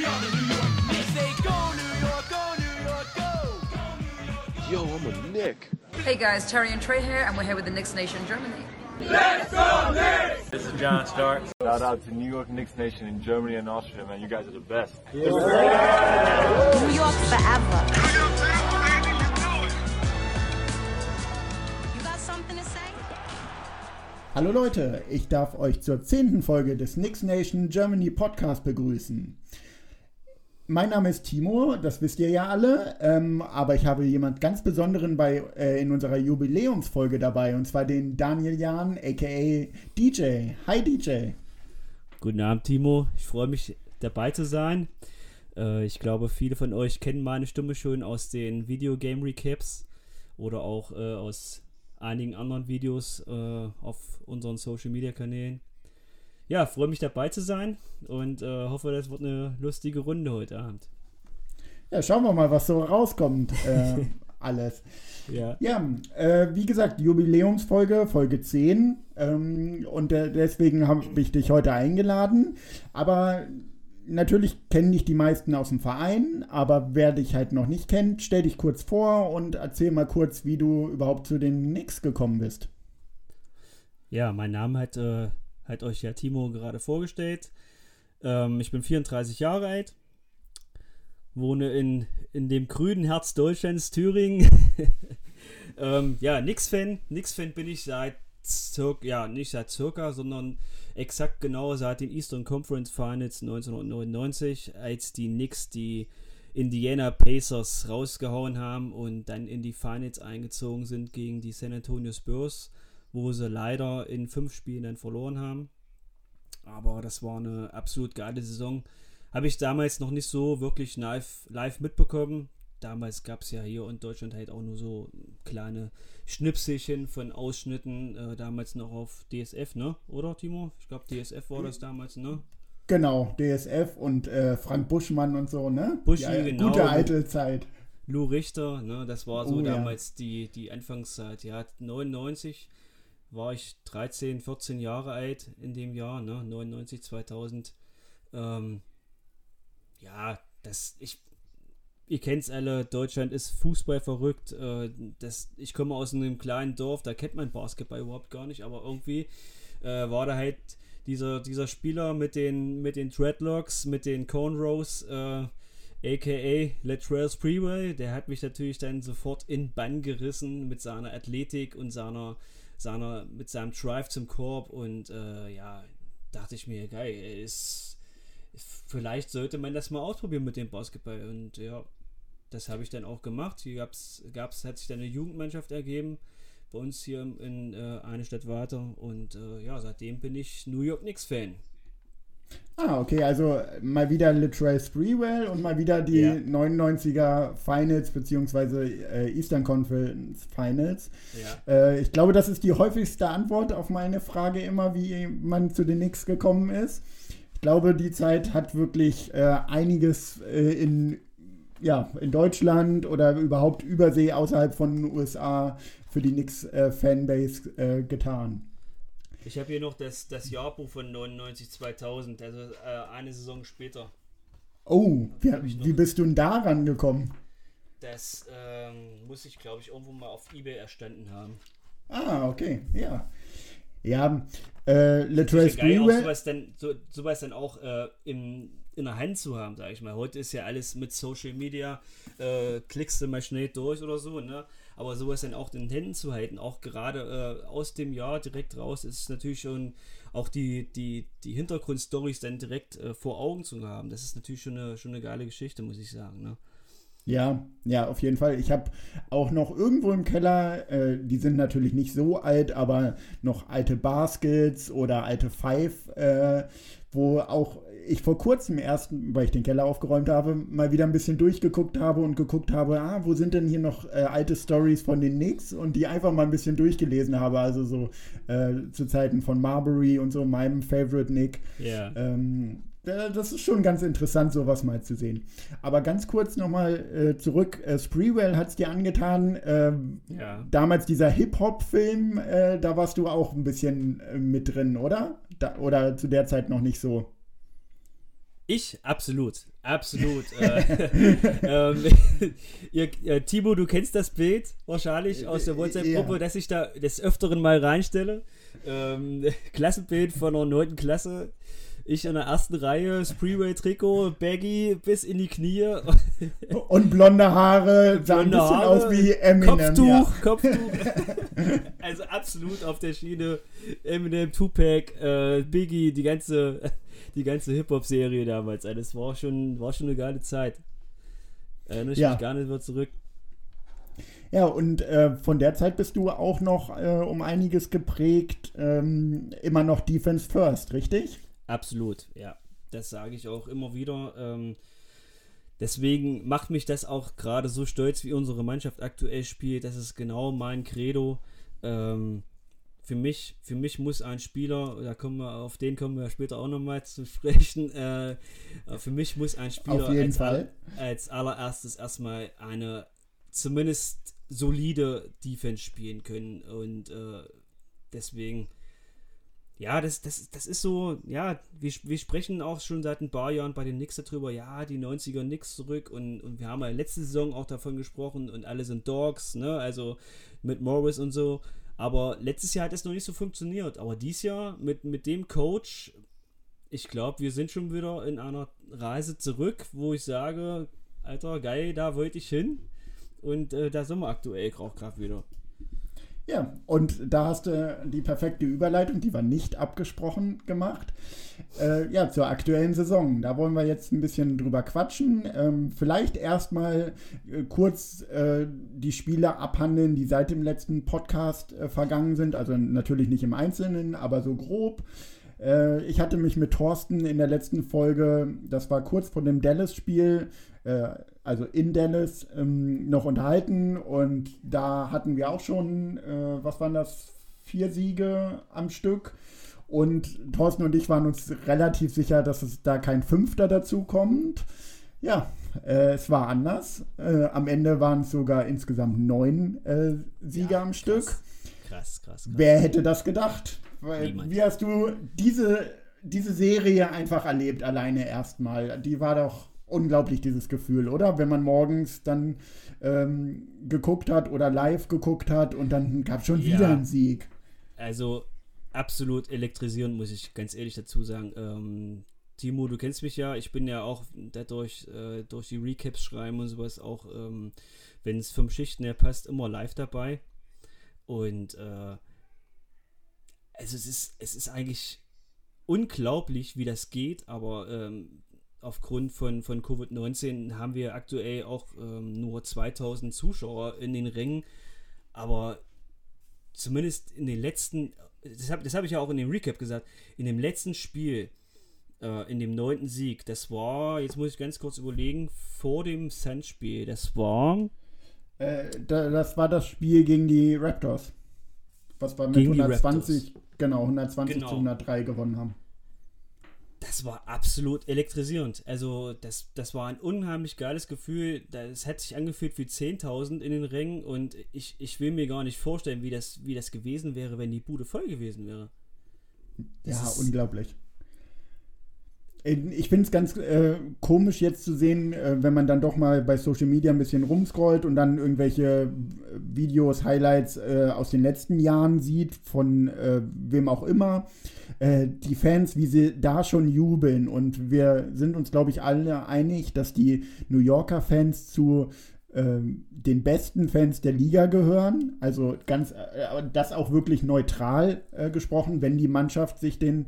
Yo, I'm a Nick. Hey guys, Terry and Trey here, and we're here with the Knicks Nation Germany. This is John Stark. Shout out to New York Knicks Nation in Germany and Austria, man. You guys are the best. New York forever. You got something to say? Hallo Leute, ich darf euch zur zehnten Folge des Knicks Nation Germany Podcast begrüßen. Mein Name ist Timo, das wisst ihr ja alle, ähm, aber ich habe jemand ganz Besonderen bei, äh, in unserer Jubiläumsfolge dabei, und zwar den Daniel Jahn, aka DJ. Hi DJ. Guten Abend, Timo. Ich freue mich, dabei zu sein. Äh, ich glaube, viele von euch kennen meine Stimme schon aus den Videogame Recaps oder auch äh, aus einigen anderen Videos äh, auf unseren Social Media Kanälen. Ja, freue mich dabei zu sein und äh, hoffe, das wird eine lustige Runde heute Abend. Ja, schauen wir mal, was so rauskommt. Äh, alles. Ja. Ja, äh, wie gesagt, Jubiläumsfolge, Folge 10. Ähm, und deswegen habe ich dich heute eingeladen. Aber natürlich kennen dich die meisten aus dem Verein. Aber wer dich halt noch nicht kennt, stell dich kurz vor und erzähl mal kurz, wie du überhaupt zu den Knicks gekommen bist. Ja, mein Name hat, äh, hat euch ja Timo gerade vorgestellt. Ähm, ich bin 34 Jahre alt, wohne in, in dem grünen Herz Deutschlands, Thüringen. ähm, ja, Nix-Fan. Nix-Fan bin ich seit circa, ja, nicht seit circa, sondern exakt genau seit den Eastern Conference Finals 1999, als die Knicks die Indiana Pacers rausgehauen haben und dann in die Finals eingezogen sind gegen die San Antonio Spurs, wo sie leider in fünf Spielen dann verloren haben. Aber das war eine absolut geile Saison. Habe ich damals noch nicht so wirklich live, live mitbekommen. Damals gab es ja hier in Deutschland halt auch nur so kleine Schnipselchen von Ausschnitten. Äh, damals noch auf DSF, ne? Oder, Timo? Ich glaube, DSF war das damals, ne? Genau, DSF und äh, Frank Buschmann und so, ne? Buschi, Die, genau. Gute alte Zeit. Lou Richter, ne? Das war so Oh, ja. damals die, die Anfangszeit. Ja, 99 war ich 13, 14 Jahre alt in dem Jahr, ne? 99, 2000. Ähm, ja, das, ich, ihr kennt es alle, Deutschland ist Fußball verrückt. Äh, das, ich komme aus einem kleinen Dorf, da kennt man Basketball überhaupt gar nicht, aber irgendwie äh, war da halt dieser, dieser Spieler mit den, mit den Dreadlocks, mit den Cornrows, äh, aka Latrell Sprewell, der hat mich natürlich dann sofort in Bann gerissen mit seiner Athletik und seiner, seiner, mit seinem Drive zum Korb und äh, ja, dachte ich mir, geil, ist, vielleicht sollte man das mal ausprobieren mit dem Basketball und ja, das habe ich dann auch gemacht. Hier gab's, gab's, hat sich dann eine Jugendmannschaft ergeben bei uns hier in äh, eine Stadt weiter und äh, ja, seitdem bin ich New York Knicks Fan. Ah, okay, also mal wieder Latrell Sprewell und mal wieder die Ja. 99er Finals beziehungsweise äh, Eastern Conference Finals. Ja. Äh, ich glaube, das ist die häufigste Antwort auf meine Frage immer, wie man zu den Knicks gekommen ist. Ich glaube, die Zeit hat wirklich äh, einiges in, ja, in Deutschland oder überhaupt Übersee außerhalb von den USA für die Knicks-Fanbase getan. Ich habe hier noch das, das Jahrbuch von 99 2000, also äh, eine Saison später. Oh, noch. wie bist du denn daran gekommen? Das ähm, muss ich, glaube ich, irgendwo mal auf Ebay erstanden haben. Ah, okay, ja. Ja, äh, Latrell ja Sprewell. sowas dann, so, sowas dann auch äh, im, in der Hand zu haben, sage ich mal. Heute ist ja alles mit Social Media, äh, klickst du mal schnell durch oder so, ne? Aber sowas dann auch in den Händen zu halten, auch gerade äh, aus dem Jahr direkt raus, ist natürlich schon auch die, die, die Hintergrundstories dann direkt äh, vor Augen zu haben. Das ist natürlich schon eine, schon eine geile Geschichte, muss ich sagen, ne? Ja, ja, auf jeden Fall. Ich habe auch noch irgendwo im Keller, äh, die sind natürlich nicht so alt, aber noch alte Baskets oder alte Five, äh, wo auch ich vor kurzem erst, weil ich den Keller aufgeräumt habe, mal wieder ein bisschen durchgeguckt habe und geguckt habe, ah, wo sind denn hier noch äh, alte Stories von den Knicks und die einfach mal ein bisschen durchgelesen habe, also so äh, zu Zeiten von Marbury und so, meinem Favorite Nick. Ja. Ähm, äh, das ist schon ganz interessant, sowas mal zu sehen. Aber ganz kurz nochmal äh, zurück. Äh, Spreewell hat es dir angetan. ähm, Ja. Damals dieser Hip-Hop-Film, äh, da warst du auch ein bisschen äh, mit drin, oder? Da, oder zu der Zeit noch nicht so. Ich? Absolut. Absolut. äh, ähm, ihr, äh, Timo, du kennst das Bild wahrscheinlich aus der WhatsApp-Gruppe, Ja. dass ich da des Öfteren mal reinstelle. Ähm, Klassenbild von der 9. Klasse. Ich in der ersten Reihe, Spreeway-Trikot, Baggy bis in die Knie. Und blonde Haare, sah ein Blonde bisschen Haare, aus wie Eminem. Kopftuch, Ja. Kopftuch. also absolut auf der Schiene. Eminem, Tupac, äh, Biggie, die ganze, die ganze Hip-Hop-Serie damals. Also das war schon, war schon eine geile Zeit. Erinnere ich Ja. mich gar nicht mehr zurück. Ja, und äh, von der Zeit bist du auch noch äh, um einiges geprägt, ähm, immer noch Defense First, richtig? Absolut, ja. Das sage ich auch immer wieder. Ähm, deswegen macht mich das auch gerade so stolz, wie unsere Mannschaft aktuell spielt. Das ist genau mein Credo. Ähm, für mich, für mich muss ein Spieler, da kommen wir, auf den kommen wir später auch nochmal zu sprechen. Äh, für mich muss ein Spieler Auf jeden als, Fall. als allererstes erstmal eine zumindest solide Defense spielen können. Und äh, deswegen, ja, das, das, das ist so, ja, wir, wir sprechen auch schon seit ein paar Jahren bei den Knicks darüber, ja, die 90er Knicks zurück und, und wir haben ja letzte Saison auch davon gesprochen und alle sind Dogs, ne, also mit Morris und so. Aber letztes Jahr hat das noch nicht so funktioniert. Aber dieses Jahr mit, mit dem Coach, ich glaube, wir sind schon wieder in einer Reise zurück, wo ich sage, Alter, geil, da wollte ich hin. Und äh, da sind wir aktuell auch gerade wieder. Ja, und da hast du die perfekte Überleitung, die war nicht abgesprochen gemacht. Äh, ja, zur aktuellen Saison. Da wollen wir jetzt ein bisschen drüber quatschen. Ähm, vielleicht erstmal äh, kurz äh, die Spiele abhandeln, die seit dem letzten Podcast äh, vergangen sind. Also natürlich nicht im Einzelnen, aber so grob. Äh, ich hatte mich mit Thorsten in der letzten Folge, das war kurz vor dem Dallas-Spiel, also in Dallas, ähm, noch unterhalten und da hatten wir auch schon, äh, was waren das, vier Siege am Stück. Und Thorsten und ich waren uns relativ sicher, dass es da kein Fünfter dazu kommt. Ja, äh, es war anders. Äh, am Ende waren es sogar insgesamt neun äh, Siege am Stück. Krass, krass, krass. Wer hätte das gedacht? Niemand. wie hast du diese, diese Serie einfach erlebt, alleine erstmal? Die war doch unglaublich, dieses Gefühl, oder? Wenn man morgens dann ähm, geguckt hat oder live geguckt hat und dann gab es schon Ja. wieder einen Sieg. Also absolut elektrisierend, muss ich ganz ehrlich dazu sagen. Ähm, Timo, du kennst mich ja, ich bin ja auch dadurch, äh, durch die Recaps schreiben und sowas auch, ähm, wenn es vom Schichten her passt, immer live dabei. Und äh, also es ist, es ist eigentlich unglaublich, wie das geht, aber ähm, aufgrund von, von Covid-19 haben wir aktuell auch ähm, nur 2000 Zuschauer in den Ringen. Aber zumindest in den letzten, das habe das hab ich ja auch in dem Recap gesagt, in dem letzten Spiel, äh, in dem neunten Sieg, das war, jetzt muss ich ganz kurz überlegen, vor dem Suns-Spiel, das war Äh, da, das war das Spiel gegen die Raptors. Was wir mit Gegen die 120, genau, 120 Genau. zu 103 gewonnen haben. Das war absolut elektrisierend. Also, das, das war ein unheimlich geiles Gefühl. Das hat sich angefühlt wie 10.000 in den Rängen und ich, ich will mir gar nicht vorstellen, wie das, wie das gewesen wäre, wenn die Bude voll gewesen wäre. Das Ja, unglaublich. Ich finde es ganz äh, komisch jetzt zu sehen, äh, wenn man dann doch mal bei Social Media ein bisschen rumscrollt und dann irgendwelche äh, Videos, Highlights äh, aus den letzten Jahren sieht, von äh, wem auch immer. Äh, die Fans, wie sie da schon jubeln. Und wir sind uns, glaube ich, alle einig, dass die New Yorker Fans zu den besten Fans der Liga gehören. Also ganz, äh, das auch wirklich neutral äh, gesprochen, wenn die Mannschaft sich den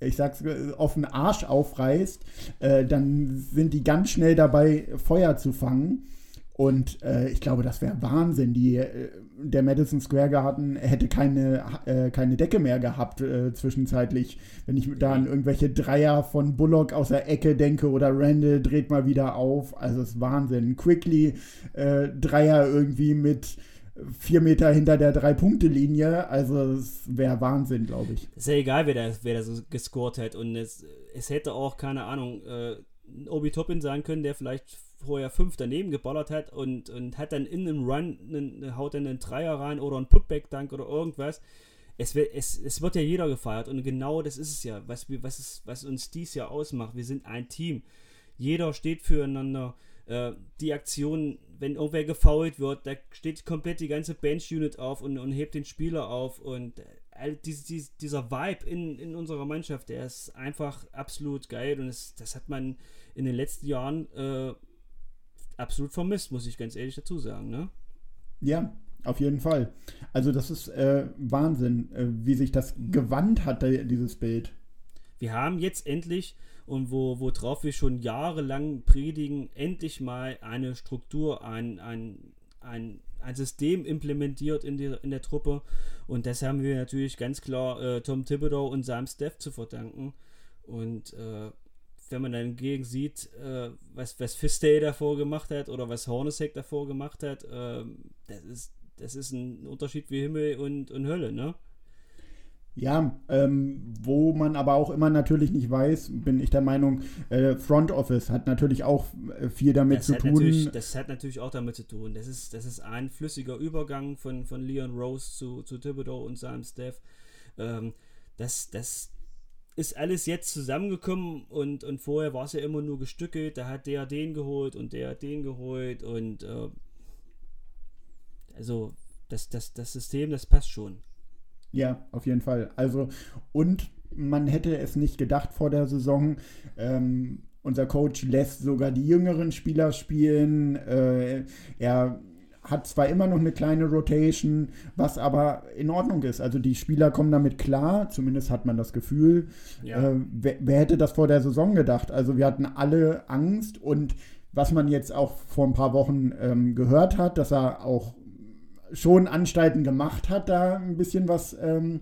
ich sag's äh, auf den Arsch aufreißt, äh, dann sind die ganz schnell dabei, Feuer zu fangen. Und äh, ich glaube, das wäre Wahnsinn. Die, äh, der Madison Square Garden hätte keine, äh, keine Decke mehr gehabt äh, zwischenzeitlich. Wenn ich da an irgendwelche Dreier von Bullock aus der Ecke denke oder Randall dreht mal wieder auf. Also es ist Wahnsinn. Quickly äh, Dreier irgendwie mit vier Meter hinter der Drei-Punkte-Linie. Also es wäre Wahnsinn, glaube ich. Ist ja egal, wer da, wer da so gescored hat. Und es, es hätte auch, keine Ahnung, äh, Obi Toppin sein können, der vielleicht vorher fünf daneben geballert hat und, und hat dann in einem Run, einen, haut dann einen Dreier rein oder einen Putback-Dunk oder irgendwas. es, wird- es, es wird ja jeder gefeiert und genau das ist es ja, was, was, es, was uns dies Jahr ausmacht. Wir sind ein Team. Jeder steht füreinander. Äh, die Aktion, wenn irgendwer gefoult wird, da steht komplett die ganze Bench-Unit auf und, und hebt den Spieler auf und äh, all dies, dies, dieser Vibe in, in unserer Mannschaft, der ist einfach absolut geil und es, das hat man in den letzten Jahren äh, absolut vermisst, muss ich ganz ehrlich dazu sagen. Ne? Ja, auf jeden Fall. Also das ist äh, Wahnsinn, äh, wie sich das gewandt hat, dieses Bild. Wir haben jetzt endlich, und wo, worauf wir schon jahrelang predigen, endlich mal eine Struktur, ein, ein, ein, ein System implementiert in, die, in der Truppe. Und das haben wir natürlich ganz klar äh, Tom Thibodeau und Sam Steff zu verdanken. Und äh, wenn man dann hingegen sieht, äh, was, was Fistay davor gemacht hat oder was Hornacek davor gemacht hat, ähm, das, ist, das ist ein Unterschied wie Himmel und, und Hölle, ne? Ja, ähm, wo man aber auch immer natürlich nicht weiß, bin ich der Meinung, äh, Front Office hat natürlich auch äh, viel damit das zu tun. Das hat natürlich auch damit zu tun. Das ist, das ist ein flüssiger Übergang von, von Leon Rose zu, zu Thibodeau und seinem Staff. Ähm, das, das ist alles jetzt zusammengekommen und, und vorher war es ja immer nur gestückelt. Da hat der den geholt und der hat den geholt und äh, also das, das, das System, das passt schon. Ja, auf jeden Fall. Also, und man hätte es nicht gedacht vor der Saison. Ähm, unser Coach lässt sogar die jüngeren Spieler spielen. Äh, er hat zwar immer noch eine kleine Rotation, was aber in Ordnung ist. Also die Spieler kommen damit klar, zumindest hat man das Gefühl. Ja. Äh, wer, wer hätte das vor der Saison gedacht? Also wir hatten alle Angst und was man jetzt auch vor ein paar Wochen ähm, gehört hat, dass er auch schon Anstalten gemacht hat, da ein bisschen was ähm,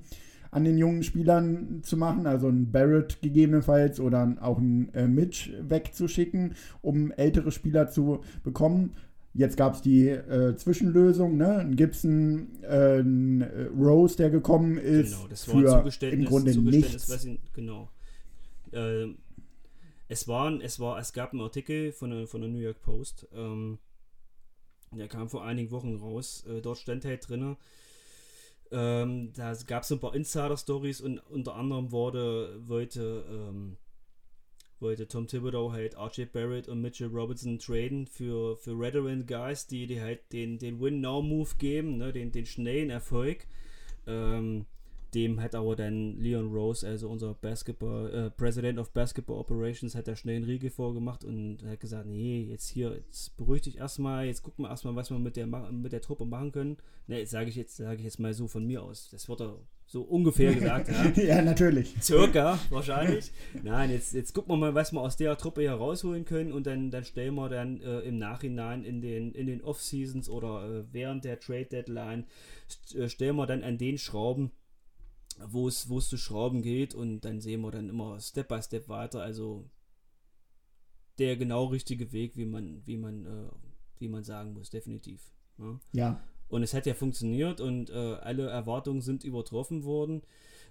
an den jungen Spielern zu machen, also ein Barrett gegebenenfalls oder auch ein äh, Mitch wegzuschicken, um ältere Spieler zu bekommen. Jetzt gab es die äh, Zwischenlösung, ne? Ein Gibson, äh, ein äh, Rose, der gekommen ist, Genau, das war für Zugeständnis, im Grunde Zugeständnis, nichts. ihn, genau. Ähm, es, waren, es, war, es gab einen Artikel von der, von der New York Post, ähm, der kam vor einigen Wochen raus. Äh, dort stand halt drin, ähm, da gab es ein paar Insider-Stories und unter anderem wurde, wollte, ähm, wollte Tom Thibodeau halt RJ Barrett und Mitchell Robertson traden für, für Veteran Guys, die, die halt den, den Win-Now-Move geben, ne, den, den schnellen Erfolg. Ähm, dem hat aber dann Leon Rose, also unser Basketball, äh, President of Basketball Operations, hat da schnell einen Riegel vorgemacht und hat gesagt, nee, jetzt hier, jetzt beruhig dich erstmal, jetzt gucken wir erstmal, was wir mit der, mit der Truppe machen können. Ne, jetzt sage ich jetzt, sage ich jetzt mal so von mir aus. Das wird er so ungefähr gesagt, ja. ja, natürlich. Circa, wahrscheinlich. Nein, jetzt, jetzt gucken wir mal, was wir aus der Truppe hier rausholen können und dann, dann stellen wir dann äh, im Nachhinein in den, in den Off-Seasons oder äh, während der Trade-Deadline, st äh, stellen wir dann an den Schrauben, wo es, wo es zu schrauben geht und dann sehen wir dann immer Step by Step weiter. Also der genau richtige Weg, wie man, wie man, äh, wie man sagen muss, definitiv. Ja. Ja, Und es hat ja funktioniert und äh, alle Erwartungen sind übertroffen worden.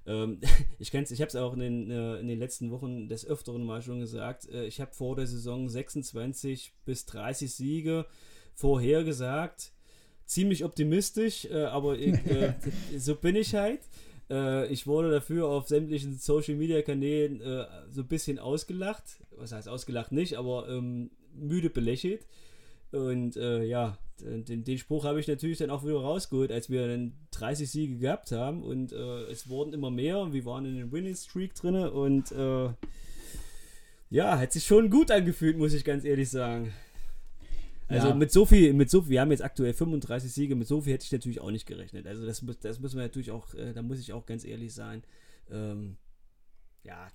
Ähm, ich kenn's, ich habe es auch in den, äh, in den letzten Wochen des Öfteren mal schon gesagt. Äh, ich habe vor der Saison 26 bis 30 Siege vorhergesagt. Ziemlich optimistisch, äh, aber ich, äh, so bin ich halt. Äh, ich wurde dafür auf sämtlichen Social Media Kanälen äh, so ein bisschen ausgelacht. Was heißt ausgelacht nicht, aber ähm, müde belächelt. Und äh, ja, den, den Spruch habe ich natürlich dann auch wieder rausgeholt, als wir dann 30 Siege gehabt haben. Und äh, es wurden immer mehr wir waren in den Winning Streak drin. Und äh, ja, hat sich schon gut angefühlt, muss ich ganz ehrlich sagen. Also Ja. mit so viel, mit so viel, wir haben jetzt aktuell 35 Siege, mit so viel hätte ich natürlich auch nicht gerechnet. Also das, das müssen wir natürlich auch, äh, da muss ich auch ganz ehrlich sein. Ähm, ja,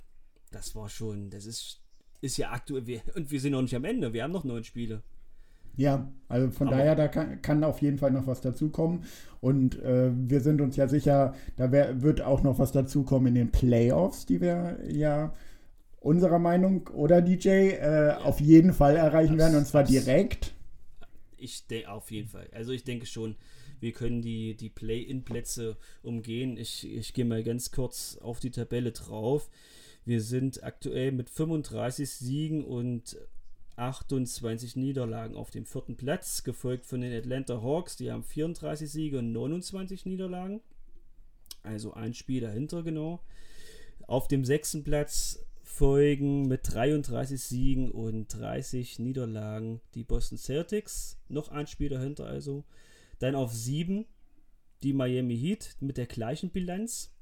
das war schon, das ist, ist ja aktuell, und wir sind noch nicht am Ende, wir haben noch neun Spiele. Ja, also von Aber- daher, da kann, kann auf jeden Fall noch was dazukommen. Und äh, wir sind uns ja sicher, da wär, wird auch noch was dazukommen in den Playoffs, die wir ja unserer Meinung oder DJ äh, auf jeden Fall erreichen Abs- werden und zwar direkt. Ich denke auf jeden Fall. Also ich denke schon, wir können die, die Play-In-Plätze umgehen. Ich, ich gehe mal ganz kurz auf die Tabelle drauf. Wir sind aktuell mit 35 Siegen und 28 Niederlagen auf dem vierten Platz, gefolgt von den Atlanta Hawks, die haben 34 Siege und 29 Niederlagen. Also ein Spiel dahinter, genau. Auf dem sechsten Platz folgen mit 33 Siegen und 30 Niederlagen die Boston Celtics. Noch ein Spiel dahinter also. Dann auf sieben die Miami Heat mit der gleichen Bilanz.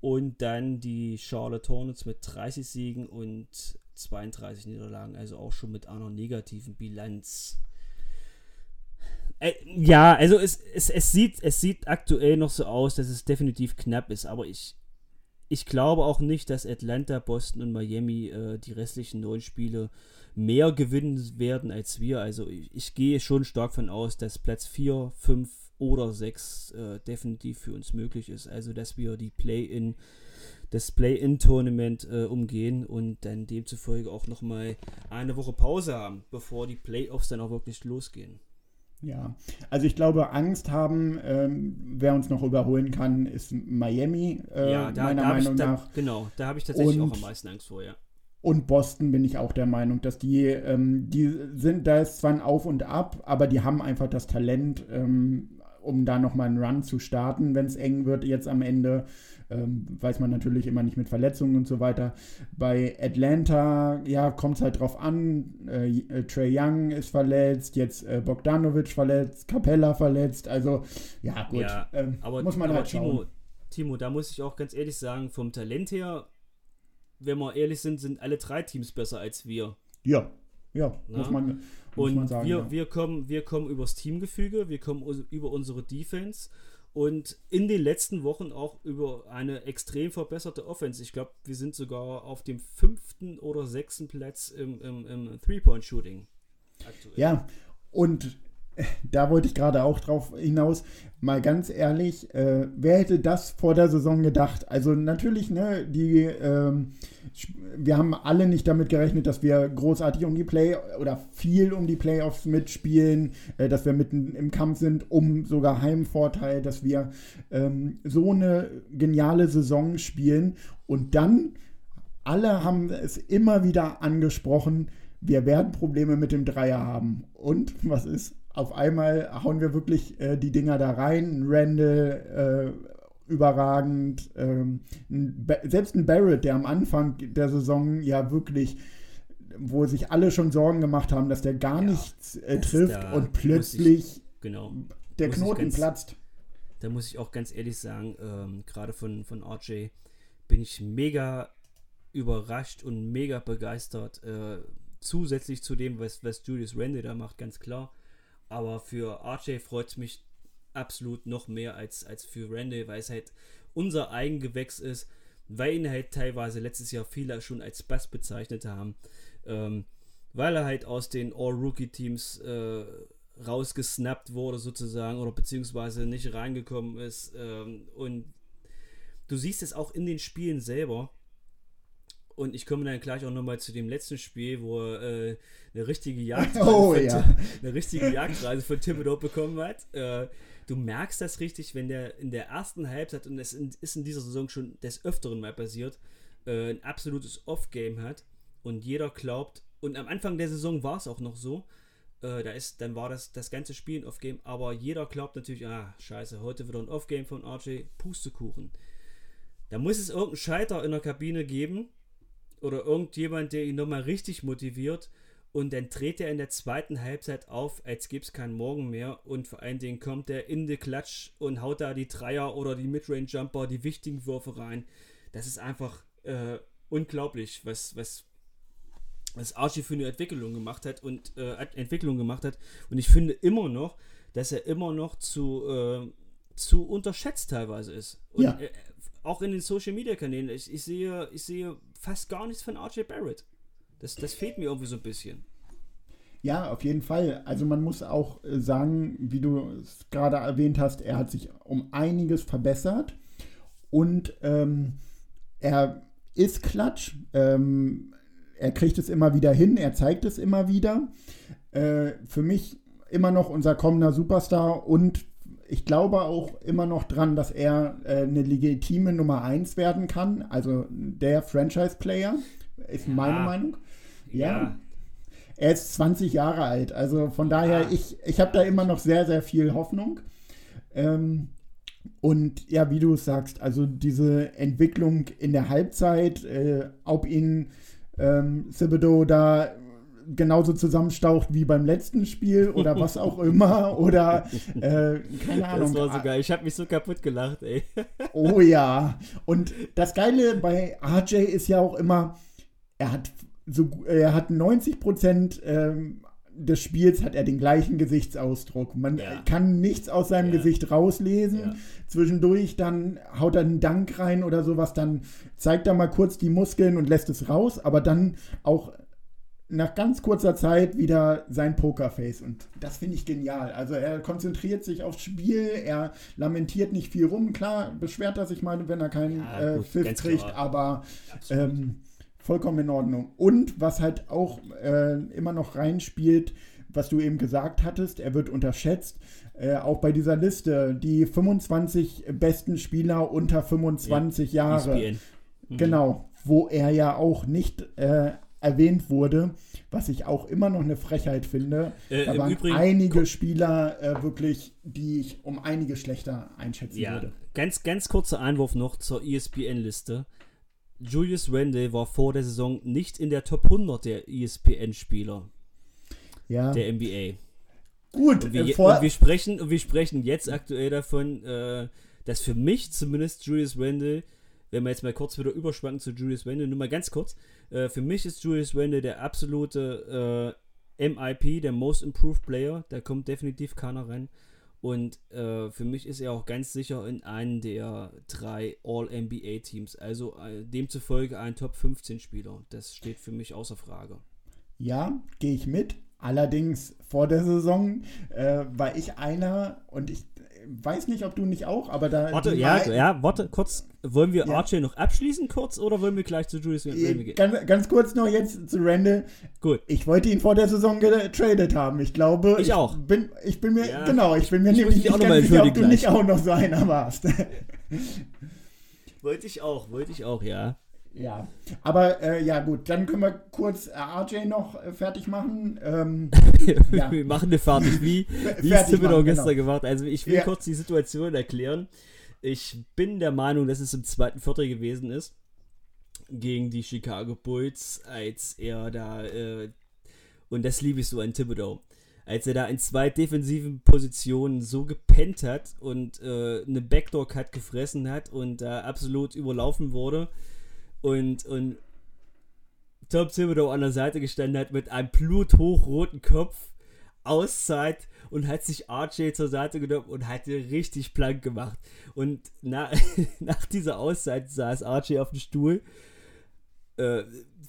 Und dann die Charlotte Hornets mit 30 Siegen und 32 Niederlagen, also auch schon mit einer negativen Bilanz. Äh, ja, also es, es, es, sieht, es sieht aktuell noch so aus, dass es definitiv knapp ist, aber ich, ich glaube auch nicht, dass Atlanta, Boston und Miami äh, die restlichen neun Spiele mehr gewinnen werden als wir. Also ich, ich gehe schon stark von aus, dass Platz 4, 5 oder 6 äh, definitiv für uns möglich ist. Also dass wir die Play-in das Play-In-Tournament äh, umgehen und dann demzufolge auch nochmal eine Woche Pause haben, bevor die Playoffs dann auch wirklich losgehen. Ja, also ich glaube, Angst haben, ähm, wer uns noch überholen kann, ist Miami, äh, ja, da, meiner da Meinung ich, da, nach. Genau, da habe ich tatsächlich Und- auch am meisten Angst vor, ja. Und Boston bin ich auch der Meinung, dass die, ähm, die sind, da ist zwar ein Auf und Ab, aber die haben einfach das Talent, ähm, um da nochmal einen Run zu starten, wenn es eng wird jetzt am Ende. Ähm, weiß man natürlich immer nicht mit Verletzungen und so weiter. Bei Atlanta, ja, kommt es halt drauf an. Äh, äh, Trey Young ist verletzt, jetzt äh, Bogdanovic verletzt, Capella verletzt. Also, ja, gut. Ja, ähm, aber, muss man aber halt Timo, schauen. Timo, da muss ich auch ganz ehrlich sagen, vom Talent her, wenn wir ehrlich sind, sind alle drei Teams besser als wir. Ja, ja, Ja. muss man, Und sagen. wir, ja. wir, kommen, wir kommen übers Teamgefüge, wir kommen über unsere Defense und in den letzten Wochen auch über eine extrem verbesserte Offense. Ich glaube, wir sind sogar auf dem fünften oder sechsten Platz im, im, im Three-Point-Shooting. Ja, und da wollte ich gerade auch drauf hinaus. Mal ganz ehrlich, äh, wer hätte das vor der Saison gedacht? Also natürlich, ne, die, ähm, wir haben alle nicht damit gerechnet, dass wir großartig um die Play oder viel um die Playoffs mitspielen, äh, dass wir mitten im Kampf sind, um sogar Heimvorteil, dass wir ähm, so eine geniale Saison spielen und dann alle haben es immer wieder angesprochen, wir werden Probleme mit dem Dreier haben. Und was ist? Auf einmal hauen wir wirklich äh, die Dinger da rein. Ein Randall äh, überragend. Ähm, selbst ein Barrett, der am Anfang der Saison ja wirklich, wo sich alle schon Sorgen gemacht haben, dass der gar Ja, nichts äh, trifft und plötzlich Genau. der ich Knoten ganz- platzt. Da muss ich auch ganz ehrlich sagen, ähm, gerade von, von RJ bin ich mega überrascht und mega begeistert. Äh, zusätzlich zu dem, was, was Julius Randle da macht, ganz klar. Aber für RJ freut es mich absolut noch mehr als, als für Randall, weil es halt unser Eigengewächs ist, weil ihn halt teilweise letztes Jahr viele schon als Bass bezeichnet haben. Ähm, weil er halt aus den All-Rookie-Teams äh, rausgesnappt wurde sozusagen oder beziehungsweise nicht reingekommen ist. Ähm, und du siehst es auch in den Spielen selber. Und ich komme dann gleich auch nochmal zu dem letzten Spiel, wo er äh, eine richtige Jagdreise, Oh, von, ja. Eine richtige Jagdreise von Thibodeau bekommen hat. Äh, du merkst das richtig, wenn der in der ersten Halbzeit, und es ist in dieser Saison schon des Öfteren mal passiert, äh, ein absolutes Off-Game hat und jeder glaubt, und am Anfang der Saison war es auch noch so, äh, da ist, dann war das, das ganze Spiel ein Off-Game, aber jeder glaubt natürlich, ah, scheiße, heute wieder ein Off-Game von RJ, Pustekuchen. Da muss es irgendeinen Scheiter in der Kabine geben oder irgendjemand, der ihn nochmal richtig motiviert und dann dreht er in der zweiten Halbzeit auf, als gäbe es keinen Morgen mehr und vor allen Dingen kommt er in die Klatsch und haut da die Dreier oder die Midrange-Jumper, die wichtigen Würfe rein. Das ist einfach äh, unglaublich, was, was, was Archie für eine Entwicklung gemacht hat und äh, Entwicklung gemacht hat. Und ich finde immer noch, dass er immer noch zu, äh, zu unterschätzt teilweise ist. Und Ja. äh, auch in den Social Media Kanälen, ich, ich, sehe, ich sehe fast gar nichts von RJ Barrett. Das, das fehlt mir irgendwie so ein bisschen. Ja, auf jeden Fall. Also man muss auch äh, sagen, wie du es gerade erwähnt hast, er hat sich um einiges verbessert und ähm, er ist klatsch. Ähm, er kriegt es immer wieder hin, er zeigt es immer wieder. Äh, für mich immer noch unser kommender Superstar und ich glaube auch immer noch dran, dass er äh, eine legitime Nummer 1 werden kann. Also der Franchise-Player ist meine Meinung. ja, er ist 20 Jahre alt, also von daher, Ah. ich, ich habe da immer noch sehr, sehr viel Hoffnung. Ähm, Und ja, wie du sagst, also diese Entwicklung in der Halbzeit, äh, ob ihn ähm, Thibodeau da genauso zusammenstaucht wie beim letzten Spiel oder was auch immer oder äh, keine Ahnung. Das war so geil. Ich habe mich so kaputt gelacht, ey. Oh ja. Und das Geile bei RJ ist ja auch immer, er hat so, er hat 90 Prozent ähm, des Spiels hat er den gleichen Gesichtsausdruck. Man Ja. kann nichts aus seinem Ja. Gesicht rauslesen. Ja. Zwischendurch dann haut er einen Dank rein oder sowas, dann zeigt er mal kurz die Muskeln und lässt es raus, aber dann auch nach ganz kurzer Zeit wieder sein Pokerface und das finde ich genial. Also er konzentriert sich aufs Spiel, er lamentiert nicht viel rum. Klar, beschwert er sich mal, wenn er keinen Ja, äh, Pfiff kriegt, klar. aber ähm, vollkommen in Ordnung. Und was halt auch äh, immer noch reinspielt, was du eben gesagt hattest, er wird unterschätzt. Äh, auch bei dieser Liste, die 25 besten Spieler unter 25 Jahre. ESPN. Mhm. Genau, wo er ja auch nicht äh, erwähnt wurde, was ich auch immer noch eine Frechheit finde. Äh, da waren Übrigen- einige Spieler äh, wirklich, die ich um einige schlechter einschätzen Ja, würde. ganz, ganz kurzer Einwurf noch zur ESPN-Liste. Julius Randle war vor der Saison nicht in der Top 100 der ESPN-Spieler Ja, der NBA. gut. Und äh, wir, vor, und wir sprechen und wir sprechen jetzt aktuell davon, äh, dass für mich zumindest Julius Randle, wenn wir jetzt mal kurz wieder überschwanken zu Julius Randle, nur mal ganz kurz, äh, für mich ist Julius Randle der absolute äh, MIP, der Most Improved Player, da kommt definitiv keiner rein. Und äh, für mich ist er auch ganz sicher in einem der drei All-NBA-Teams. Also äh, demzufolge ein Top 15-Spieler. Das steht für mich außer Frage. ja, gehe ich mit. Allerdings vor der Saison äh, war ich einer und ich weiß nicht, ob du nicht auch, aber da. Warte, ja, ja, warte, kurz. Wollen wir Ja. RJ noch abschließen kurz oder wollen wir gleich zu Julius Randle Äh, gehen? Ganz, ganz kurz noch jetzt zu Randall. Gut. Ich wollte ihn vor der Saison getradet haben. Ich glaube. Ich auch. Bin, ich bin mir, Ja. genau, ich bin mir Ich nämlich nicht auch ganz sicher, ob du entschuldigen nicht gleich. auch noch so einer warst. Wollte ich auch, wollte ich auch, ja. Ja. Aber äh, ja, gut, dann können wir kurz äh, RJ noch äh, fertig machen. Ähm, Ja. wir machen eine fertig, wie, wie es Thibodeau machen, gestern genau. gemacht. Also ich will Ja. kurz die Situation erklären. Ich bin der Meinung, dass es im zweiten Viertel gewesen ist gegen die Chicago Bulls, als er da äh, und das liebe ich so an Thibodeau, als er da in zwei defensiven Positionen so gepennt hat und äh, eine Backdoor-Cut gefressen hat und da absolut überlaufen wurde und, und Tom Thibodeau an der Seite gestanden hat mit einem bluthochrroten Kopf, Auszeit und hat sich RJ zur Seite genommen und hat richtig blank gemacht. Und na, nach dieser Auszeit saß RJ auf dem Stuhl, äh,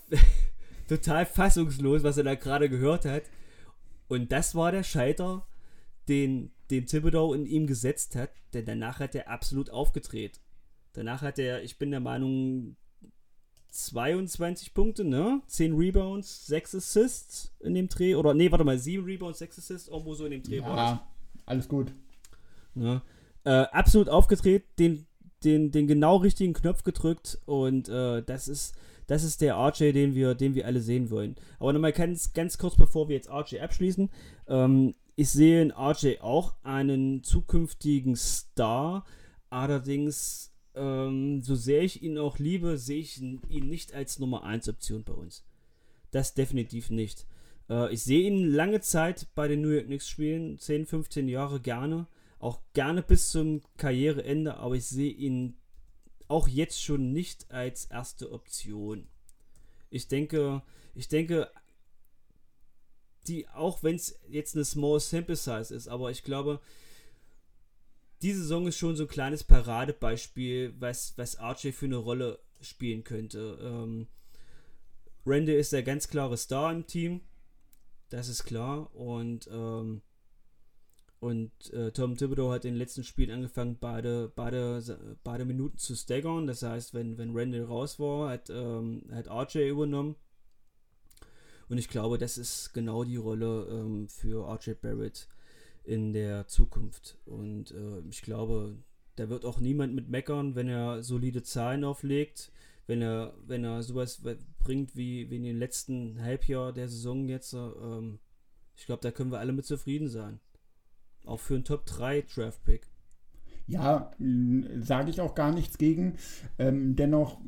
total fassungslos, was er da gerade gehört hat. Und das war der Scheiter, den, den Thibodeau in ihm gesetzt hat, denn danach hat er absolut aufgedreht. Danach hat er, ich bin der Meinung, 22 Punkte, ne? 10 Rebounds, 6 Assists in dem Dreh. Oder, nee, warte mal, 7 Rebounds, 6 Assists, irgendwo so in dem Dreh war ja, alles gut. Ne? Äh, absolut aufgedreht, den, den, den genau richtigen Knopf gedrückt und äh, das ist das ist der RJ, den wir, den wir alle sehen wollen. Aber nochmal ganz, ganz kurz, bevor wir jetzt RJ abschließen. Ähm, ich sehe in RJ auch einen zukünftigen Star. Allerdings, ähm, so sehr ich ihn auch liebe, sehe ich ihn nicht als Nummer 1 Option bei uns. Das definitiv nicht. Äh, ich sehe ihn lange Zeit bei den New York Knicks spielen, 10, 15 Jahre gerne. Auch gerne bis zum Karriereende, aber ich sehe ihn auch jetzt schon nicht als erste Option. Ich denke, ich denke, die, auch wenn es jetzt eine Small Sample Size ist, aber ich glaube, diese Saison ist schon so ein kleines Paradebeispiel, was, was RJ für eine Rolle spielen könnte. Ähm, Randall ist der ganz klare Star im Team. Das ist klar. Und, ähm, und äh, Tom Thibodeau hat in den letzten Spielen angefangen, beide, beide, beide Minuten zu staggern. Das heißt, wenn, wenn Randall raus war, hat, ähm, hat RJ übernommen. Und ich glaube, das ist genau die Rolle ähm, für RJ Barrett in der Zukunft. Und äh, ich glaube, da wird auch niemand mit meckern, wenn er solide Zahlen auflegt, wenn er, wenn er sowas bringt wie, wie in den letzten Halbjahr der Saison jetzt. äh, Ähm, ich glaube, da können wir alle mit zufrieden sein. Auch für einen Top 3 Draft Pick. Ja, sage ich auch gar nichts gegen. Ähm, dennoch,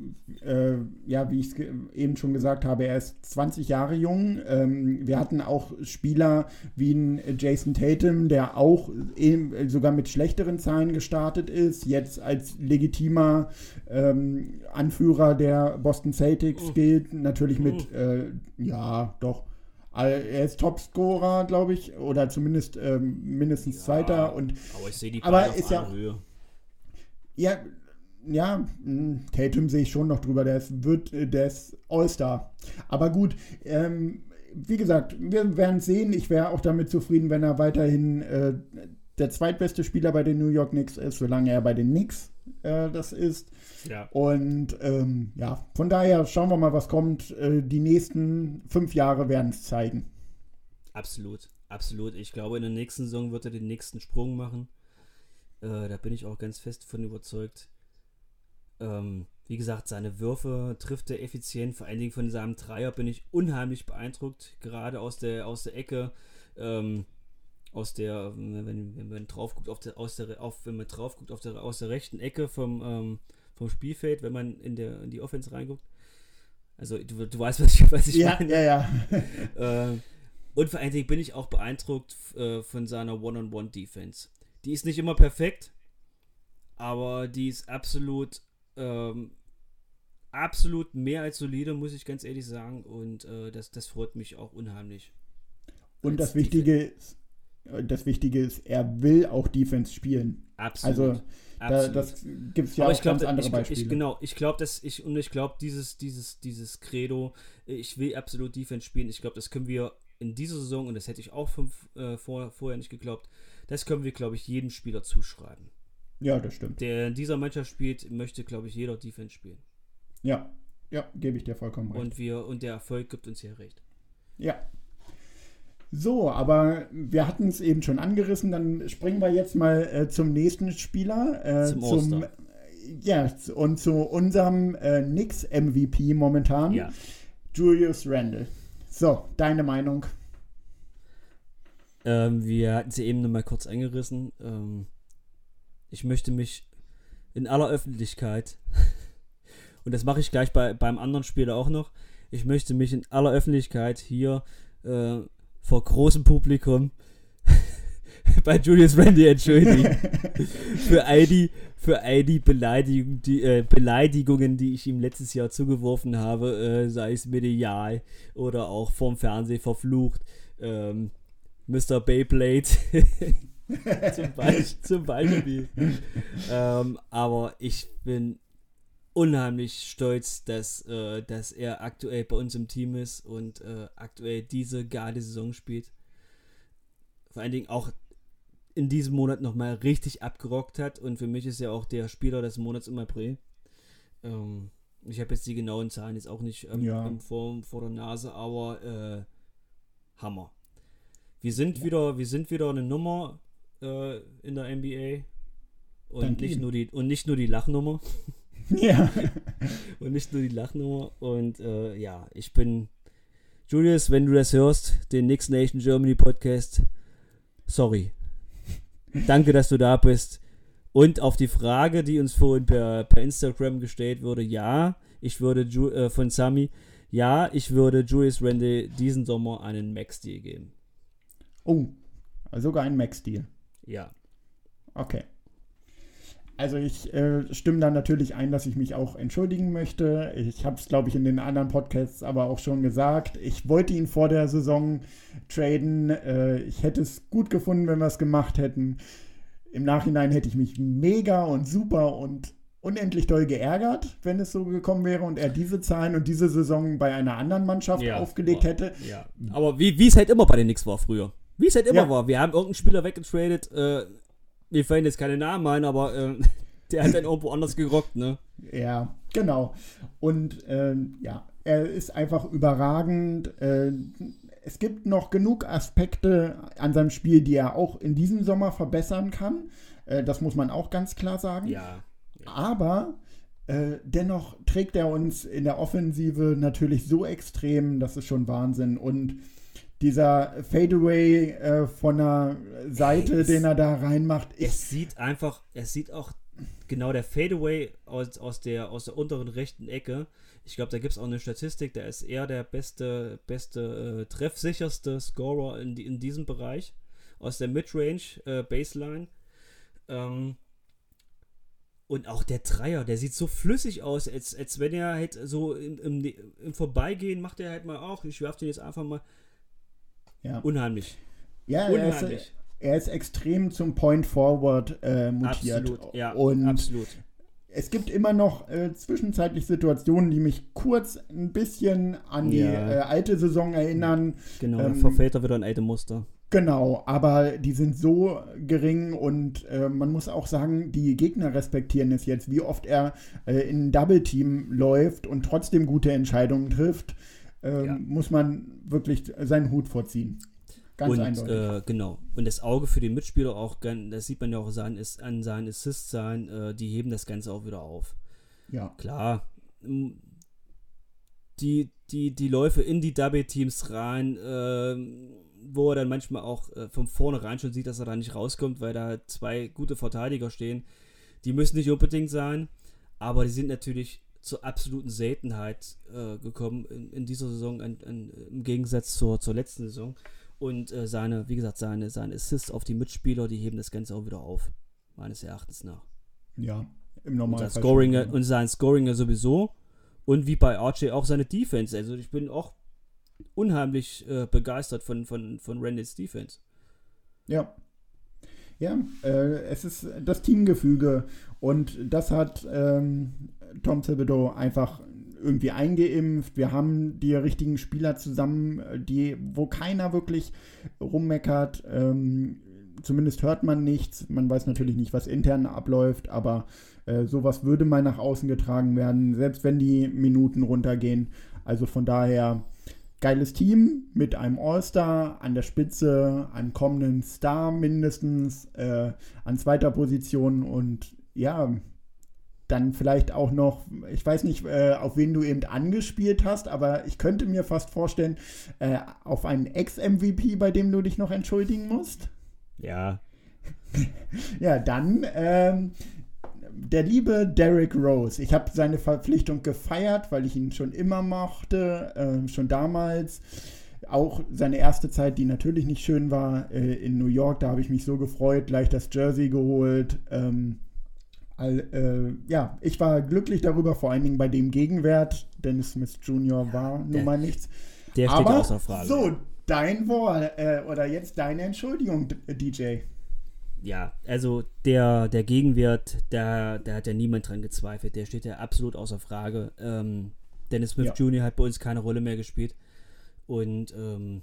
äh, ja, wie ich es eben schon gesagt habe, er ist 20 Jahre jung. Ähm, wir hatten auch Spieler wie ein Jason Tatum, der auch eben, sogar mit schlechteren Zahlen gestartet ist, jetzt als legitimer ähm, Anführer der Boston Celtics Oh. gilt. Natürlich mit, äh, ja, doch. Er ist Topscorer, glaube ich, oder zumindest ähm, mindestens Zweiter. Und Aber ich sehe die Aber auf ist ja- Höhe. ja, ja, mh, Tatum sehe ich schon noch drüber. Der ist, wird, äh, der ist All-Star. Aber gut, ähm, wie gesagt, wir werden sehen. Ich wäre auch damit zufrieden, wenn er weiterhin äh, der zweitbeste Spieler bei den New York Knicks ist, solange er bei den Knicks äh, das ist. Ja. Und ähm, ja, von daher schauen wir mal, was kommt. Äh, die nächsten fünf Jahre werden es zeigen. Absolut, absolut. Ich glaube, in der nächsten Saison wird er den nächsten Sprung machen. Äh, da bin ich auch ganz fest von überzeugt. Ähm, wie gesagt, seine Würfe trifft er effizient. Vor allen Dingen von seinem Dreier bin ich unheimlich beeindruckt. Gerade aus der, aus der Ecke. Ähm, aus der, wenn, wenn man drauf guckt, auf der, aus der, auf, wenn man drauf guckt, auf der, aus der rechten Ecke vom, ähm, vom Spielfeld, wenn man in, der, in die Offense reinguckt. Also du, du weißt, was ich, was ich Ja, meine. ja, ja. Ähm, und vor allen Dingen bin ich auch beeindruckt äh, von seiner One-on-One-Defense. Die ist nicht immer perfekt, aber die ist absolut, ähm, absolut mehr als solide, muss ich ganz ehrlich sagen. Und äh, das, das freut mich auch unheimlich. Und das Wichtige ist, das Wichtige ist, er will auch Defense spielen. Absolut. Also da, das gibt es ja aber auch ich glaube, ganz andere ich, Beispiele. ich, genau, ich glaube, dass ich und ich glaube, dieses, dieses, dieses Credo, äh, ich will absolut Defense spielen. Ich glaube, das können wir in dieser Saison und das hätte ich auch fünf, äh, vor, vorher nicht geglaubt. Das können wir, glaube ich, jedem Spieler zuschreiben. Ja, das stimmt. Der in dieser Mannschaft spielt, möchte, glaube ich, jeder Defense spielen. Ja, ja, gebe ich dir vollkommen recht. Und wir und der Erfolg gibt uns hier recht. Ja. So, aber wir hatten es eben schon angerissen, dann springen wir jetzt mal äh, zum nächsten Spieler. Äh, Zum All-Star. ja, und zu unserem äh, Nix-MVP momentan, Ja. Julius Randle. So, deine Meinung? Ähm, wir hatten sie eben noch mal kurz angerissen. Ähm, ich möchte mich in aller Öffentlichkeit, und das mache ich gleich bei, beim anderen Spieler auch noch, ich möchte mich in aller Öffentlichkeit hier äh, vor großem Publikum bei Julius Randy entschuldigen. für all die, für all die, Beleidigung, die äh, Beleidigungen, die ich ihm letztes Jahr zugeworfen habe, äh, sei es medial oder auch vorm Fernsehen verflucht. Ähm, Mr. Beyblade zum, Beisp zum Beispiel. ähm, aber ich bin unheimlich stolz, dass, äh, dass er aktuell bei uns im Team ist und äh, aktuell diese geile Saison spielt. Vor allen Dingen auch in diesem Monat nochmal richtig abgerockt hat und für mich ist er auch der Spieler des Monats im April. Ähm, ich habe jetzt die genauen Zahlen jetzt auch nicht ähm, Ja. vor, vor der Nase, aber äh, Hammer. Wir sind wieder, wir sind wieder eine Nummer äh, in der NBA und Dank nicht ihm. nur die und nicht nur die Lachnummer ja. und nicht nur die Lachnummer und äh, ja, ich bin Julius, wenn du das hörst, den Next Nation Germany Podcast, sorry. Danke, dass du da bist. Und auf die Frage, die uns vorhin per, per Instagram gestellt wurde, ja, ich würde Ju äh, von Sami, ja, ich würde Julius Randle diesen Sommer einen Max-Deal geben. Oh, sogar ein Max-Deal. Ja. Okay. Also ich äh, stimme da natürlich ein, dass ich mich auch entschuldigen möchte. Ich habe es, glaube ich, in den anderen Podcasts aber auch schon gesagt. Ich wollte ihn vor der Saison traden. Äh, ich hätte es gut gefunden, wenn wir es gemacht hätten. Im Nachhinein hätte ich mich mega und super und unendlich doll geärgert, wenn es so gekommen wäre und er diese Zahlen und diese Saison bei einer anderen Mannschaft Ja, aufgelegt war- hätte. Ja. Aber wie wie es halt immer bei den Knicks war früher. Wie es halt immer Ja. war. Wir haben irgendeinen Spieler weggetradet. Äh, mir fallen jetzt keine Namen ein, aber äh, der hat dann irgendwo anders gerockt, ne? Ja, genau. Und ähm, ja, er ist einfach überragend. Äh, es gibt noch genug Aspekte an seinem Spiel, die er auch in diesem Sommer verbessern kann. Äh, das muss man auch ganz klar sagen. Ja. Aber äh, dennoch trägt er uns in der Offensive natürlich so extrem, das ist schon Wahnsinn. Und dieser Fadeaway äh, von der Seite, Es- den er da reinmacht, ist Es sieht einfach, es sieht auch genau der Fadeaway aus, aus, der, aus der unteren rechten Ecke. Ich glaube, da gibt es auch eine Statistik, der ist eher der beste, beste äh, treffsicherste Scorer in, in diesem Bereich. Aus der Midrange äh, Baseline. Ähm, und auch der Dreier, der sieht so flüssig aus, als, als wenn er halt so im, im, im Vorbeigehen macht er halt mal auch. Ich werfe den jetzt einfach mal. Ja, Unheimlich. ja er, ist, Unheimlich. er ist extrem zum Point Forward äh, mutiert. Absolut. Ja, und absolut. es gibt immer noch äh, zwischenzeitlich Situationen, die mich kurz ein bisschen an die Ja. äh, alte Saison erinnern. Genau, Ähm, verfällt er wieder ein altes Muster. Genau, aber die sind so gering und äh, man muss auch sagen, die Gegner respektieren es jetzt, wie oft er äh, in ein Double-Team läuft und trotzdem gute Entscheidungen trifft, ähm, Ja. muss man wirklich seinen Hut vorziehen. Ganz und eindeutig. äh, genau. Und das Auge für den Mitspieler auch, das sieht man ja auch sein, ist an seinen Assists sein, äh, die heben das Ganze auch wieder auf. ja. Klar, die, die, die Läufe in die Double-Teams rein, ähm, wo er dann manchmal auch äh, von vornherein schon sieht, dass er da nicht rauskommt, weil da zwei gute Verteidiger stehen. Die müssen nicht unbedingt sein, aber die sind natürlich zur absoluten Seltenheit äh, gekommen in, in dieser Saison, an, an, im Gegensatz zur, zur letzten Saison. Und äh, seine, wie gesagt, seine, seine Assists auf die Mitspieler, die heben das Ganze auch wieder auf, meines Erachtens nach. ja, im Und Normalfall. sein Scoring, schon. und sein Scoring ja sowieso. Und wie bei RJ auch seine Defense. Also ich bin auch unheimlich äh, begeistert von, von, von Randalls Defense. Ja. Ja, äh, es ist das Teamgefüge und das hat ähm, Tom Thibodeau einfach irgendwie eingeimpft. Wir haben die richtigen Spieler zusammen, die, wo keiner wirklich rummeckert. Ähm, zumindest hört man nichts. Man weiß natürlich nicht, was intern abläuft, aber äh, sowas würde mal nach außen getragen werden, selbst wenn die Minuten runtergehen. Also von daher geiles Team mit einem All-Star an der Spitze, einem kommenden Star mindestens, äh, an zweiter Position und ja, dann vielleicht auch noch, ich weiß nicht, äh, auf wen du eben angespielt hast, aber ich könnte mir fast vorstellen, äh, auf einen Ex-MVP, bei dem du dich noch entschuldigen musst. Ja, Ja, dann ähm, der liebe Derrick Rose. Ich habe seine Verpflichtung gefeiert, weil ich ihn schon immer mochte, ähm, schon damals. Auch seine erste Zeit, die natürlich nicht schön war, äh, in New York, da habe ich mich so gefreut, gleich das Jersey geholt. Ähm, all, äh, ja, ich war glücklich darüber, vor allen Dingen bei dem Gegenwert. Dennis Smith Jr. war nun der- mal nichts. der steht Aber außer Frage. so, dein Wort äh, oder jetzt deine Entschuldigung, DJ. Ja, also der, der Gegenwert, da, da hat ja niemand dran gezweifelt. Der steht ja absolut außer Frage. Ähm, Dennis Smith Ja. Jr. hat bei uns keine Rolle mehr gespielt. Und ähm,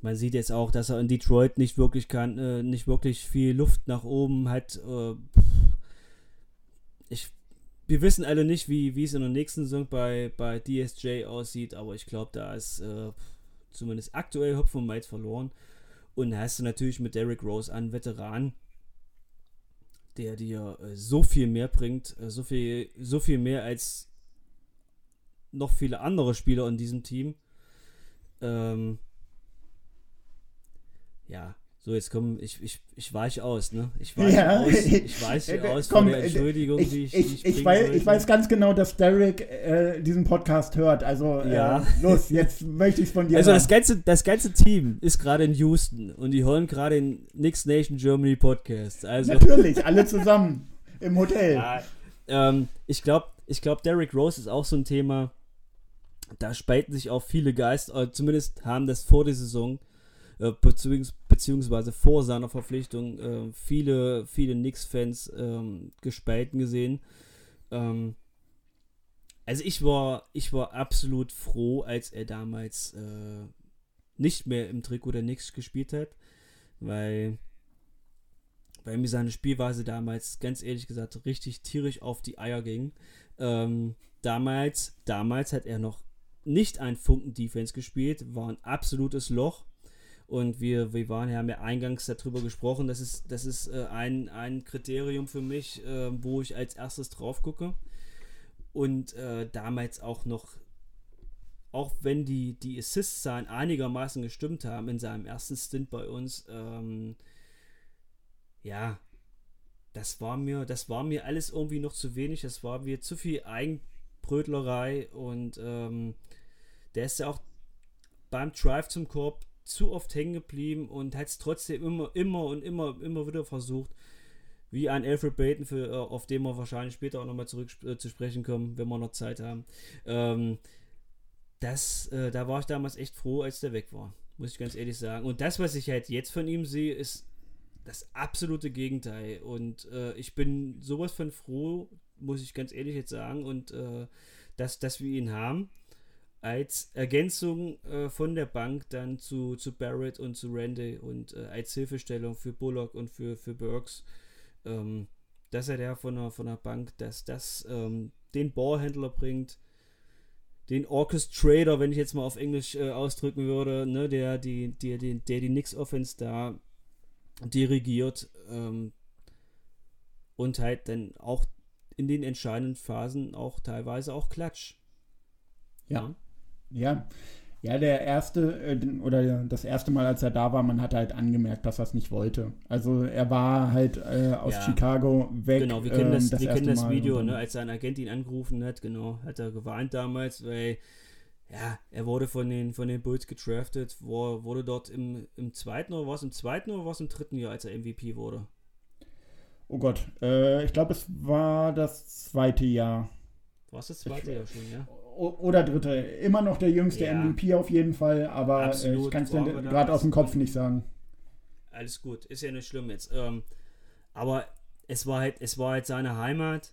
man sieht jetzt auch, dass er in Detroit nicht wirklich kann, äh, nicht wirklich viel Luft nach oben hat. Äh, ich, wir wissen alle nicht, wie, wie es in der nächsten Saison bei, bei DSJ aussieht, aber ich glaube, da ist äh, zumindest aktuell Hopfen und Malz verloren. Und da hast du natürlich mit Derrick Rose einen Veteran, der dir äh, so viel mehr bringt, äh, so viel, so viel mehr als noch viele andere Spieler in diesem Team. Ähm, ja, so jetzt komm, ich, ich, ich weiche aus, ne? Ich weiche Ja. aus, ich weiche Äh, aus komm, von der äh, Entschuldigung, ich, die ich, ich, ich, ich, weiß, sollte. ich weiß ganz genau, dass Derek äh, diesen Podcast hört. Also äh, Ja. los, jetzt möchte ich es von dir Also hören. das ganze, das ganze Team ist gerade in Houston und die hören gerade den Next Nation Germany Podcast. Also Natürlich, alle zusammen im Hotel. Ja, ähm, ich glaube, ich glaub, Derrick Rose ist auch so ein Thema. Da spalten sich auch viele Geister, äh, zumindest haben das vor der Saison, äh, beziehungs beziehungsweise vor seiner Verpflichtung, äh, viele, viele Knicks-Fans ähm, gespalten gesehen. Ähm, also ich war, ich war absolut froh, als er damals äh, nicht mehr im Trikot der Knicks gespielt hat, weil weil mir seine Spielweise damals, ganz ehrlich gesagt, richtig tierisch auf die Eier ging. Ähm, damals, damals hat er noch nicht ein Funken Defense gespielt, war ein absolutes Loch. Und wir, wir waren, haben ja eingangs darüber gesprochen, das ist, das ist äh, ein, ein Kriterium für mich, äh, wo ich als erstes drauf gucke. Und äh, damals auch noch auch wenn die, die Assist-Zahlen einigermaßen gestimmt haben in seinem ersten Stint bei uns, ähm, ja, das war mir, das war mir alles irgendwie noch zu wenig. Das war mir zu viel Eigenbrötlerei und ähm, der ist ja auch beim Drive zum Korb zu oft hängen geblieben und hat es trotzdem immer, immer und immer, immer wieder versucht. Wie ein Alfred Brayton, für, äh, auf den wir wahrscheinlich später auch nochmal zurück äh, zu sprechen kommen, wenn wir noch Zeit haben. Ähm, das, äh, da war ich damals echt froh, als der weg war. Muss ich ganz ehrlich sagen. Und das, was ich halt jetzt von ihm sehe, ist das absolute Gegenteil. Und äh, ich bin sowas von froh, muss ich ganz ehrlich jetzt sagen, und äh, dass, dass wir ihn haben. Als Ergänzung äh, von der Bank dann zu, zu Barrett und zu Randy und äh, als Hilfestellung für Bullock und für, für Burks, ähm, dass er der von der, von der Bank, dass das ähm, den Ballhändler bringt, den Orchestrator, wenn ich jetzt mal auf Englisch äh, ausdrücken würde, ne, der die, der, der, der die Knicks Offense da dirigiert ähm, und halt dann auch in den entscheidenden Phasen auch teilweise auch Klatsch. Ja. Ja. Ja, der erste äh, oder das erste Mal, als er da war, man hat halt angemerkt, dass er es nicht wollte. Also er war halt äh, aus Ja. Chicago weg. Genau, wir kennen ähm, das, wir kennen das Video, ne, als sein Agent ihn angerufen hat, genau, hat er geweint damals, weil ja, er wurde von den, von den Bulls gedraftet, wo, wurde dort im, im zweiten oder war es im zweiten oder war es im dritten Jahr, als er MVP wurde? Oh Gott, äh, ich glaube, es war das zweite Jahr. War es das zweite Jahr schon, ja? Oder dritte. Immer noch der jüngste Ja. MVP auf jeden Fall, aber äh, Absolut, ich kann es dir gerade aus dem Kopf nicht sagen. alles gut, ist ja nicht schlimm jetzt. Ähm, aber es war halt, es war halt seine Heimat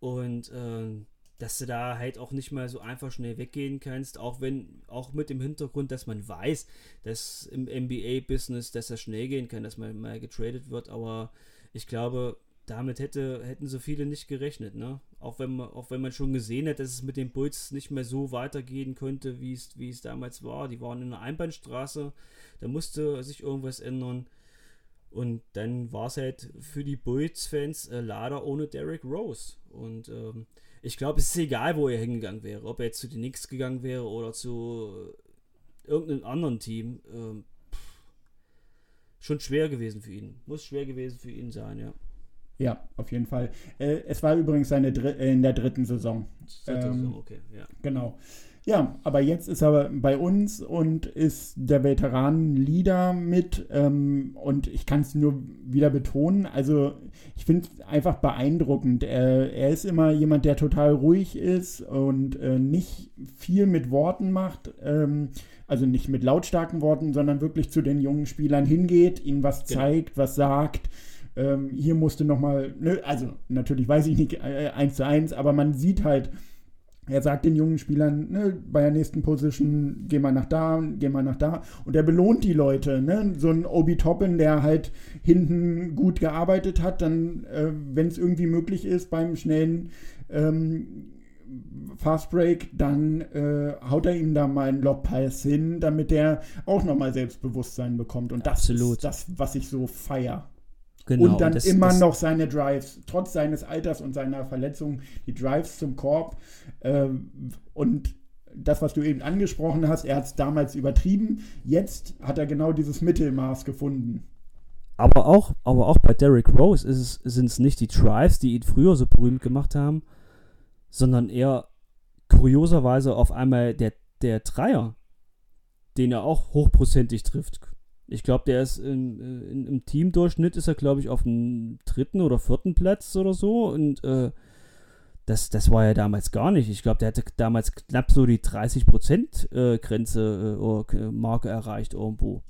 und ähm, dass du da halt auch nicht mal so einfach schnell weggehen kannst, auch wenn, auch mit dem Hintergrund, dass man weiß, dass im NBA-Business, dass das schnell gehen kann, dass man mal getradet wird, aber ich glaube, damit hätte, hätten so viele nicht gerechnet, ne? Auch wenn man, auch wenn man schon gesehen hat, dass es mit den Bulls nicht mehr so weitergehen könnte, wie es, wie es damals war. Die waren in einer Einbahnstraße, da musste sich irgendwas ändern. Und dann war es halt für die Bulls-Fans äh, leider ohne Derrick Rose. Und ähm, ich glaube, es ist egal, wo er hingegangen wäre. Ob er jetzt zu den Knicks gegangen wäre oder zu äh, irgendeinem anderen Team. Ähm, schon schwer gewesen für ihn. Muss schwer gewesen für ihn sein, ja. Ja, auf jeden Fall. Äh, es war übrigens seine Dr äh, in der dritten Saison. Dritte Ähm, Saison, okay, ja. Genau. Ja, aber jetzt ist er bei uns und ist der Veteranen-Leader mit. Ähm, und ich kann es nur wieder betonen. Also, ich finde es einfach beeindruckend. Er, er ist immer jemand, der total ruhig ist und äh, nicht viel mit Worten macht. Ähm, also nicht mit lautstarken Worten, sondern wirklich zu den jungen Spielern hingeht, ihnen was Genau. zeigt, was sagt. Ähm, hier musste nochmal, also natürlich weiß ich nicht äh, eins zu eins, aber man sieht halt, er sagt den jungen Spielern, ne, bei der nächsten Position, geh mal nach da, geh mal nach da. Und er belohnt die Leute. Ne? So ein Obi Toppin, der halt hinten gut gearbeitet hat, dann, äh, wenn es irgendwie möglich ist, beim schnellen ähm, Fast Break, dann äh, haut er ihm da mal einen Lobpass hin, damit er auch nochmal Selbstbewusstsein bekommt. Und das Absolut. ist das, was ich so feier. Genau. und dann das- immer das- noch seine Drives, trotz seines Alters und seiner Verletzung, die Drives zum Korb. Ähm, und das, was du eben angesprochen hast, er hat es damals übertrieben. Jetzt hat er genau dieses Mittelmaß gefunden. Aber auch, aber auch bei Derrick Rose sind es nicht die Drives, die ihn früher so berühmt gemacht haben, sondern eher kurioserweise auf einmal der, der Dreier, den er auch hochprozentig trifft. Ich glaube, der ist im, äh, in, im Teamdurchschnitt ist er, glaube ich, auf dem dritten oder vierten Platz oder so. Und äh, das, das war ja damals gar nicht. Ich glaube, der hatte damals knapp so die 30% äh, äh, oder äh, Marke erreicht irgendwo.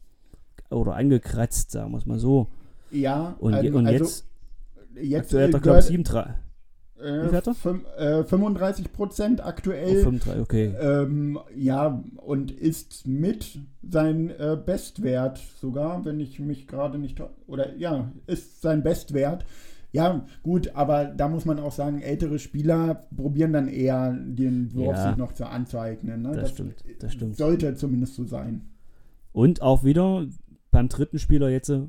Oder angekratzt, sagen wir es mal so. Ja, Und, ähm, und also jetzt, jetzt aktuell hat er, äh, glaube ich, gehört, 7, 3. äh, wie viel hat er? fün- äh, 35 Prozent Oh, aktuell. 5, 3, okay. Ähm, ja, und ist mit sein äh, Bestwert sogar, wenn ich mich gerade nicht. Oder ja, ist sein Bestwert. Ja, gut, aber da muss man auch sagen, ältere Spieler probieren dann eher den Wurf Ja. sich noch zu anzueignen. Ne? Das stimmt, das stimmt. Sollte zumindest so sein. Und auch wieder beim dritten Spieler jetzt äh,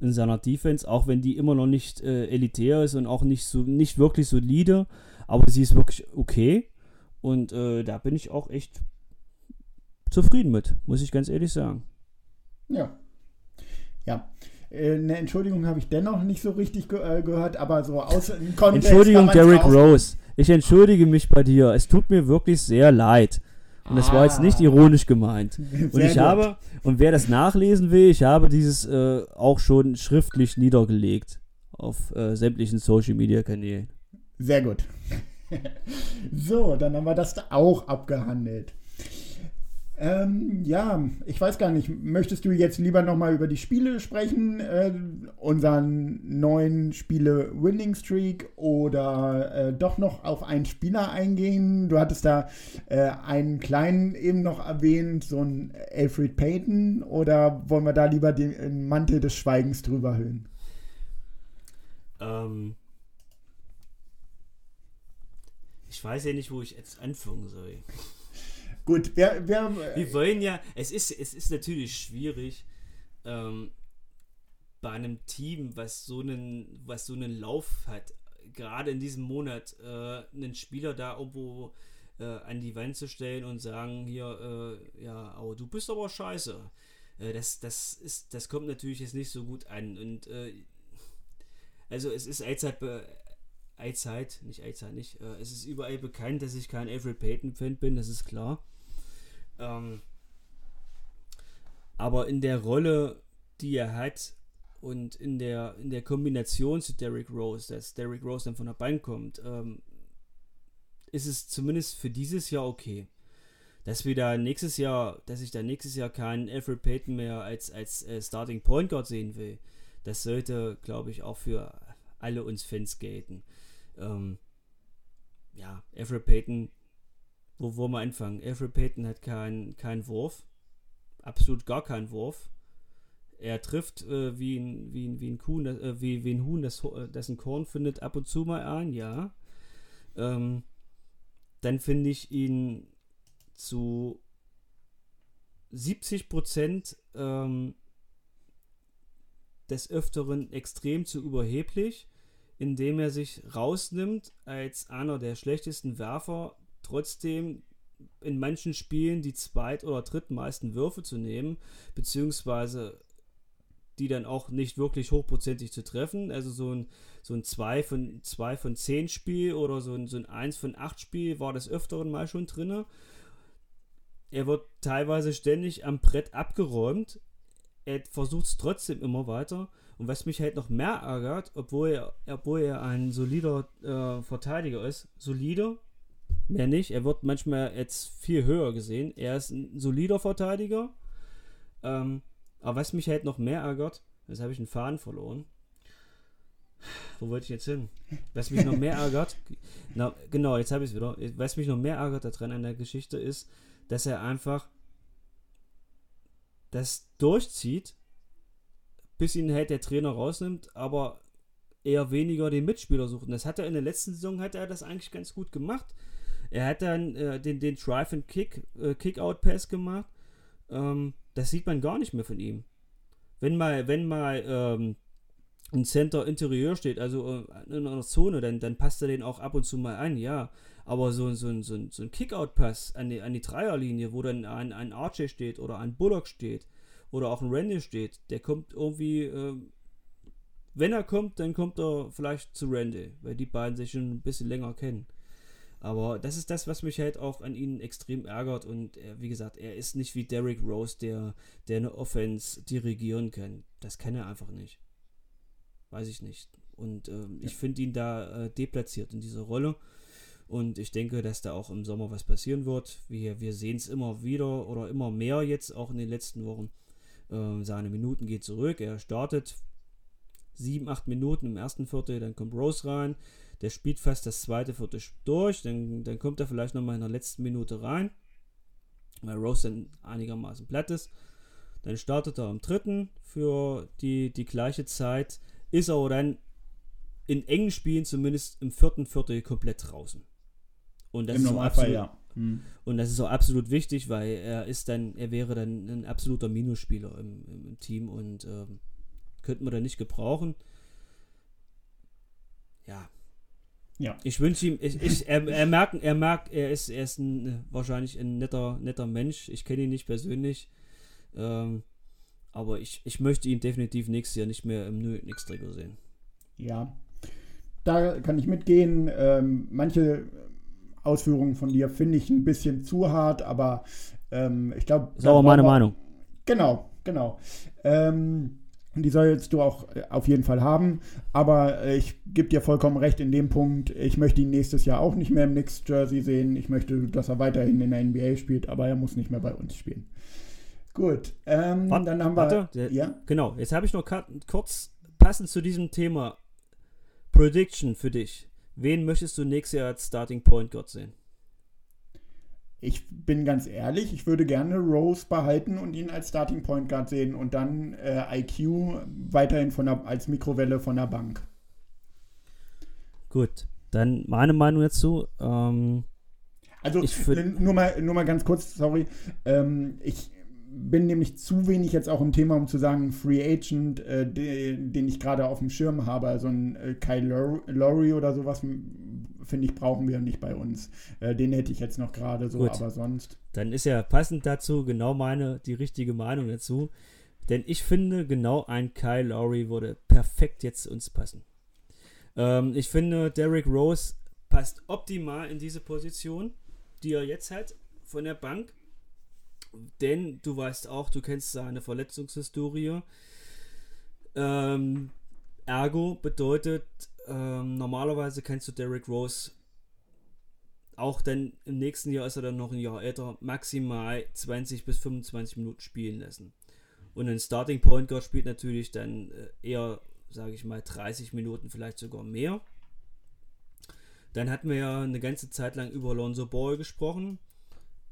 in seiner Defense, auch wenn die immer noch nicht äh, elitär ist und auch nicht so nicht wirklich solide, aber sie ist wirklich okay. Und äh, da bin ich auch echt zufrieden mit, muss ich ganz ehrlich sagen. Ja. Ja. Äh, Eine Entschuldigung habe ich dennoch nicht so richtig ge äh, gehört, aber so aus dem Kontext. Entschuldigung, raus- Rose. Ich entschuldige mich bei dir. Es tut mir wirklich sehr leid. Und das war jetzt nicht ironisch gemeint. Und Sehr ich gut. habe, und wer das nachlesen will, ich habe dieses äh, auch schon schriftlich niedergelegt auf äh, sämtlichen Social Media Kanälen. Sehr gut. so, dann haben wir das da auch abgehandelt. Ähm, ja, ich weiß gar nicht, möchtest du jetzt lieber nochmal über die Spiele sprechen, äh, unseren neuen Spiele Winning Streak oder äh, doch noch auf einen Spieler eingehen? Du hattest da äh, einen kleinen eben noch erwähnt, so ein Alfred Payton, oder wollen wir da lieber den Mantel des Schweigens drüber hüllen? Ähm, ich weiß ja nicht, wo ich jetzt anfangen soll. Gut, wer, wer, Wir wollen ja, es ist, es ist natürlich schwierig, ähm, bei einem Team, was so einen, was so einen Lauf hat, gerade in diesem Monat, äh, einen Spieler da irgendwo äh, an die Wand zu stellen und sagen, hier, äh, ja, aber du bist aber scheiße. Äh, das, das ist, das kommt natürlich jetzt nicht so gut an. Und äh, also es ist allzeit, allzeit, nicht allzeit nicht, äh, es ist überall bekannt, dass ich kein Alfred Payton-Fan bin, das ist klar. Ähm, aber in der Rolle, die er hat und in der, in der Kombination zu Derrick Rose, dass Derrick Rose dann von der Bank kommt, ähm, ist es zumindest für dieses Jahr okay. Dass wir da nächstes Jahr, dass ich da nächstes Jahr keinen Alfred Payton mehr als, als äh, Starting Point Guard sehen will, das sollte, glaube ich, auch für alle uns Fans gelten. Ähm, ja, Alfred Payton wo wollen wir anfangen? Alfred Payton hat keinen kein Wurf. Absolut gar keinen Wurf. Er trifft äh, wie, ein, wie, ein, wie ein Kuhn, äh, wie, wie ein Huhn, das, das ein Korn findet, ab und zu mal ein, ja. Ähm, dann finde ich ihn zu 70 Prozent ähm, des Öfteren extrem zu überheblich, indem er sich rausnimmt als einer der schlechtesten Werfer, trotzdem in manchen Spielen die zweit- oder drittmeisten Würfe zu nehmen, beziehungsweise die dann auch nicht wirklich hochprozentig zu treffen. Also so ein, so ein 2 von, 2 von 10 Spiel oder so ein, so ein 1 von 8 Spiel war des Öfteren mal schon drinne. Er wird teilweise ständig am Brett abgeräumt. Er versucht es trotzdem immer weiter. Und was mich halt noch mehr ärgert, obwohl er, obwohl er ein solider äh, Verteidiger ist, solider, mehr nicht. Er wird manchmal jetzt viel höher gesehen. Er ist ein solider Verteidiger. Ähm, aber was mich halt noch mehr ärgert, jetzt habe ich einen Faden verloren. Wo wollte ich jetzt hin? Was mich noch mehr ärgert, na, genau, jetzt habe ich es wieder. Was mich noch mehr ärgert daran an der Geschichte ist, dass er einfach das durchzieht, bis ihn halt der Trainer rausnimmt, aber eher weniger den Mitspieler sucht. Und das hat er in der letzten Saison hat er das eigentlich ganz gut gemacht. Er hat dann äh, den, den Drive and Kick, äh, Kick-Out-Pass gemacht. Ähm, das sieht man gar nicht mehr von ihm. Wenn mal, wenn mal ähm, ein Center Interieur steht, also äh, in einer Zone, dann, dann passt er den auch ab und zu mal an, ja. Aber so, so, ein- so, so ein Kick-Out-Pass an die, an die Dreierlinie, wo dann ein, ein Archer steht oder ein Bullock steht oder auch ein Randy steht, der kommt irgendwie, ähm, wenn er kommt, dann kommt er vielleicht zu Randy, weil die beiden sich schon ein bisschen länger kennen. Aber das ist das, was mich halt auch an ihnen extrem ärgert. Und er, wie gesagt, er ist nicht wie Derrick Rose, der, der eine Offense dirigieren kann. Das kann er einfach nicht. Weiß ich nicht. Und ähm, ich finde ihn da äh, deplatziert in dieser Rolle. Und ich denke, dass da auch im Sommer was passieren wird. Wir, wir sehen es immer wieder oder immer mehr jetzt, auch in den letzten Wochen. Ähm, seine Minuten geht zurück. Er startet sieben, acht Minuten im ersten Viertel, dann kommt Rose rein. Der spielt fast das zweite Viertel durch. Dann, dann kommt er vielleicht nochmal in der letzten Minute rein, weil Rose dann einigermaßen platt ist. Dann startet er am dritten für die, die gleiche Zeit, ist aber dann in engen Spielen zumindest im vierten Viertel komplett draußen. Und das Im ist Normalfall, absolut, ja. Hm. und das ist auch absolut wichtig, weil er ist dann, er wäre dann ein absoluter Minusspieler im, im, im Team und ähm, könnten wir dann nicht gebrauchen. Ja. Ja. Ich wünsche ihm, ich, ich, er, er merkt, er merkt, er ist, er ist ein, wahrscheinlich ein netter, netter Mensch. Ich kenne ihn nicht persönlich. Ähm, aber ich, ich möchte ihn definitiv nächstes Jahr nicht mehr im New Nix Trikot sehen. Ja, da kann ich mitgehen. Ähm, manche Ausführungen von dir finde ich ein bisschen zu hart, aber ähm, ich glaube. Ist aber meine Meinung. Genau, genau. Ähm, die sollst du auch äh, auf jeden Fall haben. Aber äh, ich gebe dir vollkommen recht in dem Punkt. Ich möchte ihn nächstes Jahr auch nicht mehr im Knicks Jersey sehen. Ich möchte, dass er weiterhin in der NBA spielt, aber er muss nicht mehr bei uns spielen. Gut, ähm, Warte, dann haben wir. Warte, der, ja? Genau, jetzt habe ich noch kurz passend zu diesem Thema Prediction für dich. Wen möchtest du nächstes Jahr als Starting Point Guard sehen? Ich bin ganz ehrlich, ich würde gerne Rose behalten und ihn als Starting Point Guard sehen und dann äh, IQ weiterhin von der, als Mikrowelle von der Bank. Gut, dann meine Meinung dazu. Ähm, Also Ich nur, mal, nur mal ganz kurz, sorry. Ähm, ich bin nämlich zu wenig jetzt auch im Thema, um zu sagen, Free Agent, äh, de, den ich gerade auf dem Schirm habe, also ein äh, Kyle Low- Lowry oder sowas, finde ich, brauchen wir nicht bei uns. Äh, den hätte ich jetzt noch gerade so, Gut. aber sonst. dann ist ja passend dazu genau meine, die richtige Meinung dazu. Denn ich finde, genau ein Kyle Lowry würde perfekt jetzt zu uns passen. Ähm, ich finde, Derrick Rose passt optimal in diese Position, die er jetzt hat, von der Bank. Denn du weißt auch, du kennst seine Verletzungshistorie. Ähm, ergo bedeutet, ähm, normalerweise kennst du Derrick Rose auch dann im nächsten Jahr ist er dann noch ein Jahr älter, maximal 20 bis 25 Minuten spielen lassen. Und ein Starting Point Guard spielt natürlich dann äh, eher, sage ich mal, 30 Minuten, vielleicht sogar mehr. Dann hatten wir ja eine ganze Zeit lang über Lonzo Ball gesprochen.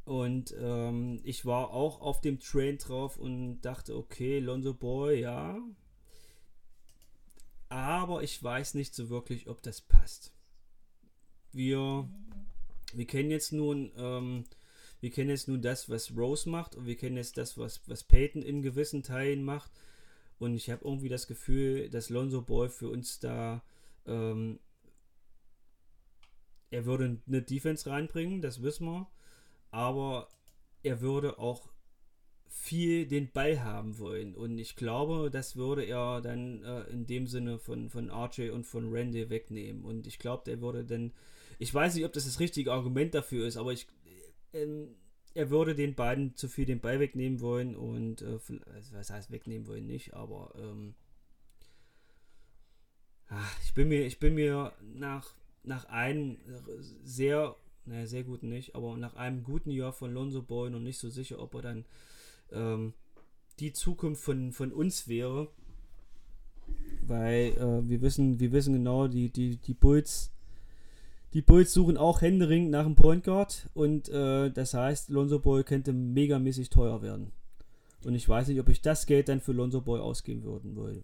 Und ähm, ich war auch auf dem Train drauf und dachte, okay, Lonzo Ball, ja. Aber ich weiß nicht so wirklich, ob das passt. Wir wir kennen jetzt nun, ähm, wir kennen jetzt nun das, was Rose macht und wir kennen jetzt das, was, was Peyton in gewissen Teilen macht. Und ich habe irgendwie das Gefühl, dass Lonzo Ball für uns da, ähm, er würde eine Defense reinbringen, das wissen wir. Aber er würde auch viel den Ball haben wollen. Und ich glaube, das würde er dann äh, in dem Sinne von, von RJ und von Randy wegnehmen. Und ich glaube, der würde dann ich weiß nicht, ob das das richtige Argument dafür ist, aber ich, ähm, er würde den beiden zu viel den Ball wegnehmen wollen und, äh, also was heißt wegnehmen wollen nicht, aber ähm, ach, ich bin mir, ich bin mir nach, nach einem sehr, naja, sehr guten nicht, aber nach einem guten Jahr von Lonzo Ball noch nicht so sicher, ob er dann ähm, die Zukunft von, von uns wäre. Weil äh, wir wissen, wir wissen genau, die, die, die Bulls die Bulls suchen auch händeringend nach einem Point Guard und äh, das heißt, Lonzo Ball könnte megamäßig teuer werden. Und ich weiß nicht, ob ich das Geld dann für Lonzo Ball ausgeben würden würde.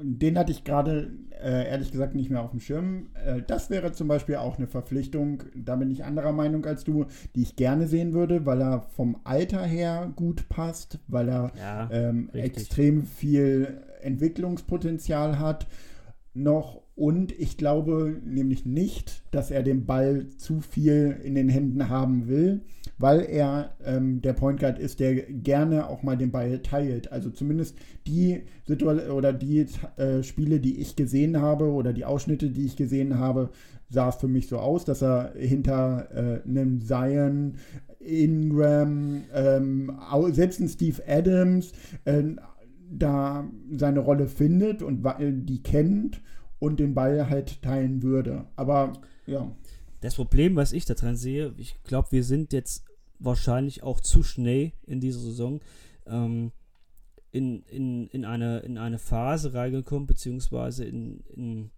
Den hatte ich gerade äh, ehrlich gesagt nicht mehr auf dem Schirm. Äh, das wäre zum Beispiel auch eine Verpflichtung, da bin ich anderer Meinung als du, die ich gerne sehen würde, weil er vom Alter her gut passt, weil er Ja, ähm, extrem viel Entwicklungspotenzial hat noch und ich glaube nämlich nicht, dass er den Ball zu viel in den Händen haben will, weil er ähm, der Point Guard ist, der gerne auch mal den Ball teilt. Also zumindest die Situation oder die äh, Spiele, die ich gesehen habe oder die Ausschnitte, die ich gesehen habe, sah es für mich so aus, dass er hinter äh, einem Zion, Ingram, ähm, selbst ein Steve Adams äh, da seine Rolle findet und die kennt und den Ball halt teilen würde. Aber ja, Das Problem, was ich daran sehe, ich glaube, wir sind jetzt wahrscheinlich auch zu schnell in dieser Saison ähm, in, in, in, eine, in eine Phase reingekommen, beziehungsweise in, in,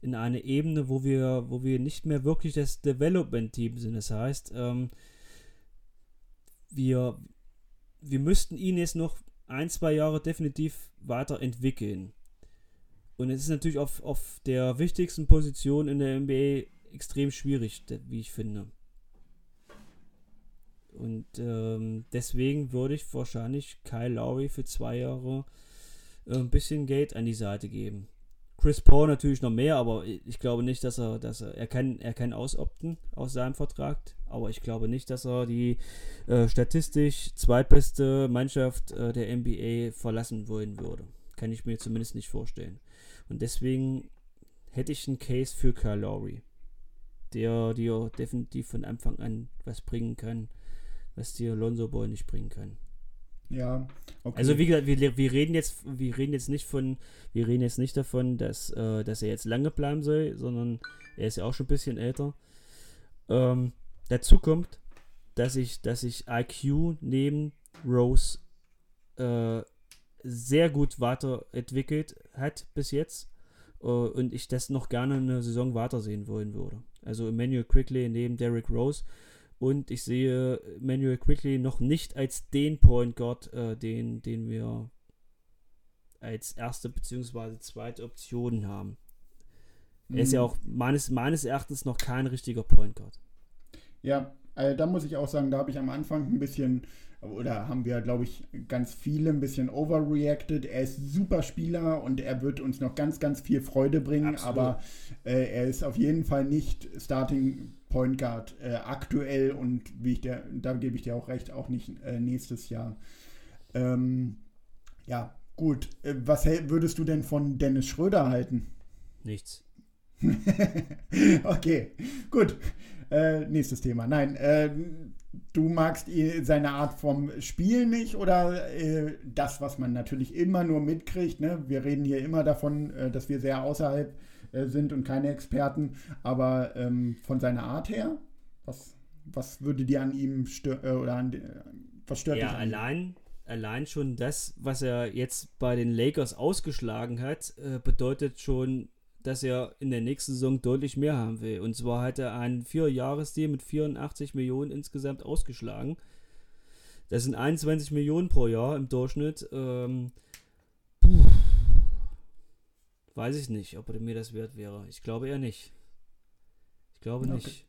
in eine Ebene, wo wir, wo wir nicht mehr wirklich das Development-Team sind. Das heißt, ähm, wir, wir müssten ihn jetzt noch ein, zwei Jahre definitiv weiterentwickeln. Und es ist natürlich auf, auf der wichtigsten Position in der NBA extrem schwierig, wie ich finde. Und ähm, deswegen würde ich wahrscheinlich Kyle Lowry für zwei Jahre äh, ein bisschen Geld an die Seite geben. Chris Paul natürlich noch mehr, aber ich glaube nicht, dass er, dass er, er kann, er kann ausopten aus seinem Vertrag, aber ich glaube nicht, dass er die äh, statistisch zweitbeste Mannschaft äh, der NBA verlassen wollen würde. Kann ich mir zumindest nicht vorstellen. Und deswegen hätte ich einen Case für Kyle Lowry, der dir definitiv von Anfang an was bringen kann, was dir Lonzo Ball nicht bringen kann. Ja, okay. Also wie gesagt, wir, wir reden jetzt, wir reden jetzt nicht von, wir reden jetzt nicht davon, dass, äh, dass er jetzt lange bleiben soll, sondern er ist ja auch schon ein bisschen älter. Ähm, dazu kommt, dass ich, dass ich IQ neben Rose äh, sehr gut weiterentwickelt hat bis jetzt äh, und ich das noch gerne eine Saison weitersehen wollen würde. Also Emmanuel Quickly neben Derrick Rose und ich sehe Manuel Quickly noch nicht als den Point Guard, äh, den, den wir als erste bzw. zweite Option haben. Mhm. Er ist ja auch meines, meines Erachtens noch kein richtiger Point Guard. Ja, also da muss ich auch sagen, da habe ich am Anfang ein bisschen, oder haben wir, glaube ich, ganz viele ein bisschen overreacted. Er ist super Spieler und er wird uns noch ganz, ganz viel Freude bringen, Absolut. aber äh, er ist auf jeden Fall nicht Starting Point Guard äh, aktuell und wie ich der, da gebe ich dir auch recht, auch nicht äh, nächstes Jahr. Ähm, ja, gut. Äh, was würdest du denn von Dennis Schröder halten? Nichts. okay, gut. Äh, nächstes Thema. Nein, äh, du magst seine Art vom Spiel nicht oder äh, das, was man natürlich immer nur mitkriegt. Ne? Wir reden hier immer davon, äh, dass wir sehr außerhalb äh, sind und keine Experten, aber ähm, von seiner Art her, was, was würde dir an ihm stören äh, oder an, was stört ja, dich? Ja, allein, allein schon das, was er jetzt bei den Lakers ausgeschlagen hat, bedeutet schon dass er in der nächsten Saison deutlich mehr haben will. Und zwar hat er einen Vier-Jahres-Deal mit 84 Millionen insgesamt ausgeschlagen. Das sind 21 Millionen pro Jahr im Durchschnitt. Ähm, weiß ich nicht, ob er mir das wert wäre. Ich glaube eher nicht. Ich glaube okay. nicht.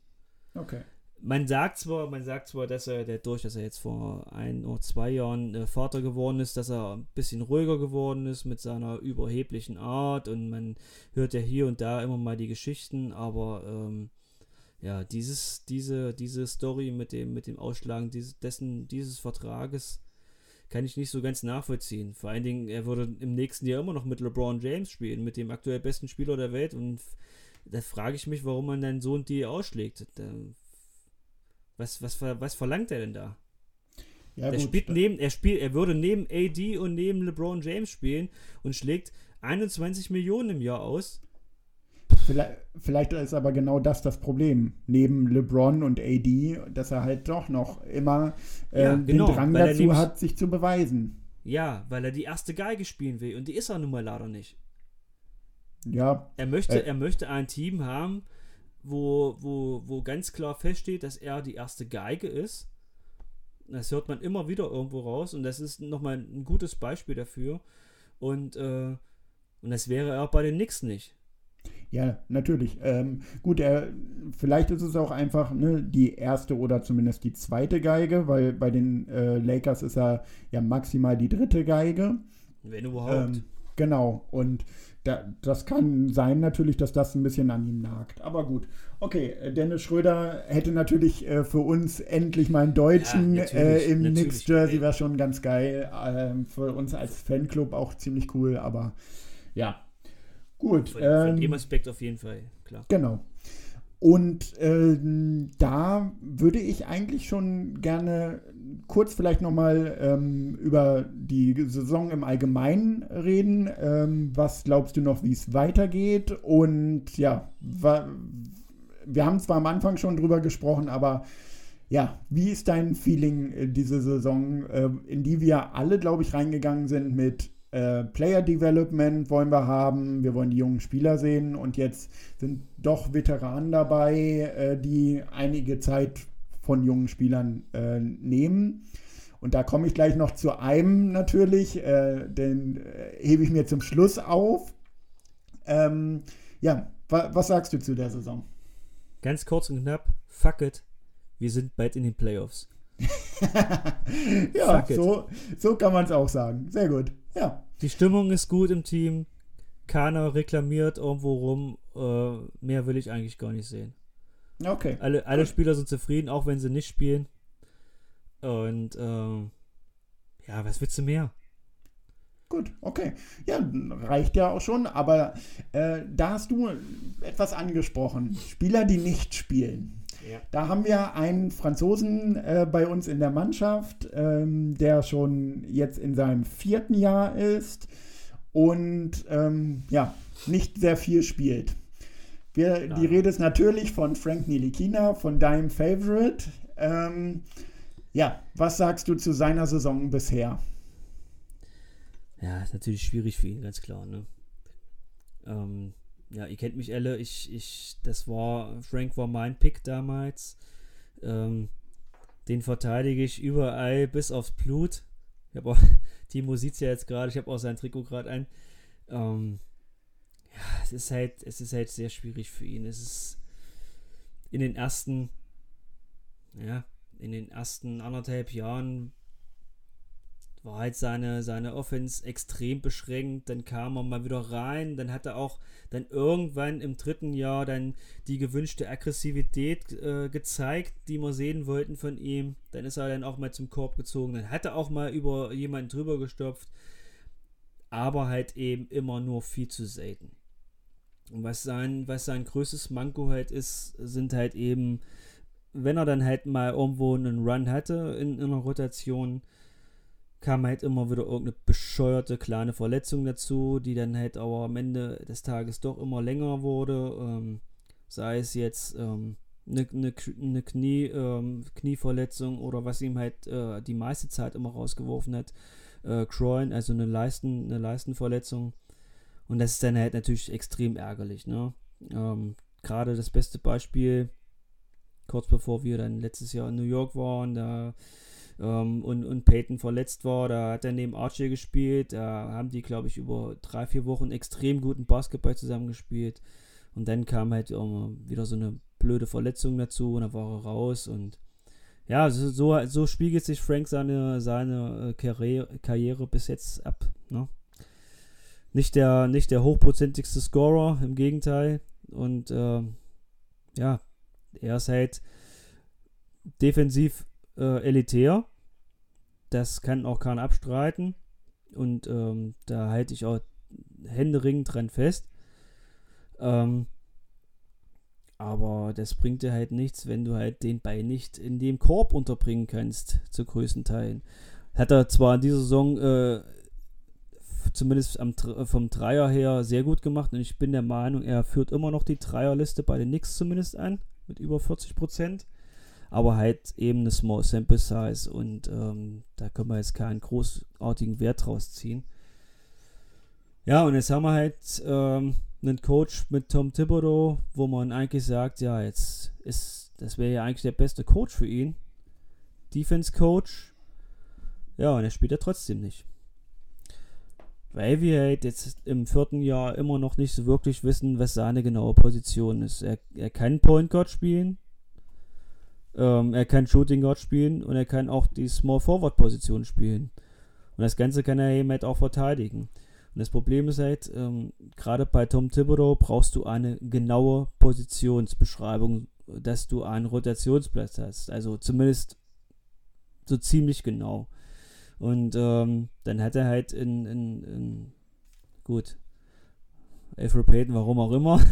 Okay man sagt zwar, man sagt zwar, dass er dadurch, dass er jetzt vor ein oder zwei Jahren äh, Vater geworden ist, dass er ein bisschen ruhiger geworden ist mit seiner überheblichen Art und man hört ja hier und da immer mal die Geschichten, aber ähm, ja, dieses, diese, diese Story mit dem, mit dem Ausschlagen dieses, dessen, dieses Vertrages kann ich nicht so ganz nachvollziehen. Vor allen Dingen, er würde im nächsten Jahr immer noch mit LeBron James spielen, mit dem aktuell besten Spieler der Welt und da frage ich mich, warum man dann so ein Deal ausschlägt. Da was, was, was verlangt er denn da? Ja, er, spielt neben, er, spielt, er würde neben AD und neben LeBron James spielen und schlägt 21 Millionen im Jahr aus. Vielleicht, vielleicht, ist aber genau das das Problem. Neben LeBron und AD, dass er halt doch noch immer äh, ja, genau, den Drang dazu nämlich, hat, sich zu beweisen. Ja, weil er die erste Geige spielen will und die ist er nun mal leider nicht. Ja. Er möchte, äh, er möchte ein Team haben, wo, wo, wo ganz klar feststeht, dass er die erste Geige ist. Das hört man immer wieder irgendwo raus und das ist nochmal ein gutes Beispiel dafür. Und, äh, und das wäre er bei den Knicks nicht. Ja, natürlich. Ähm, gut, er, vielleicht ist es auch einfach ne, die erste oder zumindest die zweite Geige, weil bei den äh, Lakers ist er ja maximal die dritte Geige. Wenn überhaupt. Ähm, genau. Und da, das kann sein natürlich, dass das ein bisschen an ihm nagt. Aber gut. Okay, äh, Dennis Schröder hätte natürlich äh, für uns endlich mal einen Deutschen ja, äh, im Knicks Jersey, wäre schon ganz geil. Ähm, für uns als Fanclub auch ziemlich cool, aber ja. Gut. Von, ähm, von dem Aspekt auf jeden Fall, klar. Genau. Und äh, da würde ich eigentlich schon gerne kurz vielleicht nochmal ähm, über die Saison im Allgemeinen reden. Ähm, was glaubst du noch, wie es weitergeht? Und ja, wir haben zwar am Anfang schon drüber gesprochen, aber ja, wie ist dein Feeling äh, diese Saison, äh, in die wir alle, glaube ich, reingegangen sind mit äh, Player Development wollen wir haben, wir wollen die jungen Spieler sehen und jetzt sind doch Veteranen dabei, äh, die einige Zeit von jungen Spielern äh, nehmen. Und da komme ich gleich noch zu einem natürlich, äh, den äh, hebe ich mir zum Schluss auf. Ähm, ja, wa was sagst du zu der Saison? Ganz kurz und knapp, fuck it, wir sind bald in den Playoffs. ja, so, so kann man es auch sagen. Sehr gut. Ja. Die Stimmung ist gut im Team. keiner reklamiert irgendwo rum. Äh, mehr will ich eigentlich gar nicht sehen. Okay. Alle, alle Spieler sind zufrieden, auch wenn sie nicht spielen. Und ähm, ja, was willst du mehr? Gut, okay. Ja, reicht ja auch schon, aber äh, da hast du etwas angesprochen. Spieler, die nicht spielen. Ja. Da haben wir einen Franzosen äh, bei uns in der Mannschaft, ähm, der schon jetzt in seinem vierten Jahr ist und ähm, ja, nicht sehr viel spielt. Wir, die Rede ist natürlich von Frank Nilikina, von deinem Favorite. Ähm, ja, was sagst du zu seiner Saison bisher? Ja, ist natürlich schwierig für ihn, ganz klar, ne? Ähm, ja, ihr kennt mich alle, ich, ich, das war, Frank war mein Pick damals. Ähm, den verteidige ich überall bis aufs Blut. Ich habe auch, Timo sieht es ja jetzt gerade, ich habe auch sein Trikot gerade ein. Ähm, ist halt, es ist halt sehr schwierig für ihn. Es ist in den ersten, ja, in den ersten anderthalb Jahren war halt seine, seine Offense extrem beschränkt. Dann kam er mal wieder rein. Dann hat er auch dann irgendwann im dritten Jahr dann die gewünschte Aggressivität äh, gezeigt, die wir sehen wollten von ihm. Dann ist er dann auch mal zum Korb gezogen. Dann hat er auch mal über jemanden drüber gestopft. Aber halt eben immer nur viel zu selten. Und was sein, was sein größtes Manko halt ist, sind halt eben, wenn er dann halt mal irgendwo einen Run hatte in, in einer Rotation, kam halt immer wieder irgendeine bescheuerte kleine Verletzung dazu, die dann halt aber am Ende des Tages doch immer länger wurde. Ähm, sei es jetzt ähm, eine, eine, eine Knie, ähm, Knieverletzung oder was ihm halt äh, die meiste Zeit immer rausgeworfen hat. Äh, Groin, also eine, Leisten, eine Leistenverletzung. Und das ist dann halt natürlich extrem ärgerlich. Ne? Ähm, Gerade das beste Beispiel, kurz bevor wir dann letztes Jahr in New York waren, da ähm, und, und Peyton verletzt war, da hat er neben Archie gespielt. Da haben die, glaube ich, über drei, vier Wochen extrem guten Basketball zusammengespielt. Und dann kam halt wieder so eine blöde Verletzung dazu und dann war er raus. Und ja, so, so, spiegelt sich Frank seine, seine äh, Karriere, Karriere bis jetzt ab. Ne? Nicht, der, nicht der hochprozentigste Scorer, im Gegenteil. Und äh, ja, er ist halt defensiv äh, elitär. Das kann auch keiner abstreiten. Und ähm, da halte ich auch händeringend dran fest. Ähm, aber das bringt dir halt nichts, wenn du halt den Ball nicht in dem Korb unterbringen kannst, zu größten Teilen. Hat er zwar in dieser Saison äh, zumindest am, vom Dreier her sehr gut gemacht und ich bin der Meinung, er führt immer noch die Dreierliste bei den Knicks zumindest an, mit über 40 Prozent aber halt eben eine Small Sample Size und ähm, da können wir jetzt keinen großartigen Wert draus ziehen. Ja, und jetzt haben wir halt ähm, einen Coach mit Tom Thibodeau, wo man eigentlich sagt, ja, jetzt ist, das wäre ja eigentlich der beste Coach für ihn. Defense Coach. Ja, und er spielt ja trotzdem nicht. Weil wir halt jetzt im vierten Jahr immer noch nicht so wirklich wissen, was seine genaue Position ist. Er, er kann Point Guard spielen, ähm, er kann Shooting Guard spielen und er kann auch die Small Forward Position spielen. Und das Ganze kann er eben halt auch verteidigen. Und das Problem ist halt, ähm, gerade bei Tom Thibodeau brauchst du eine genaue Positionsbeschreibung, dass du einen Rotationsplatz hast. Also zumindest so ziemlich genau. Und ähm, dann hat er halt in, in, in gut, Alfred Payton, warum auch immer.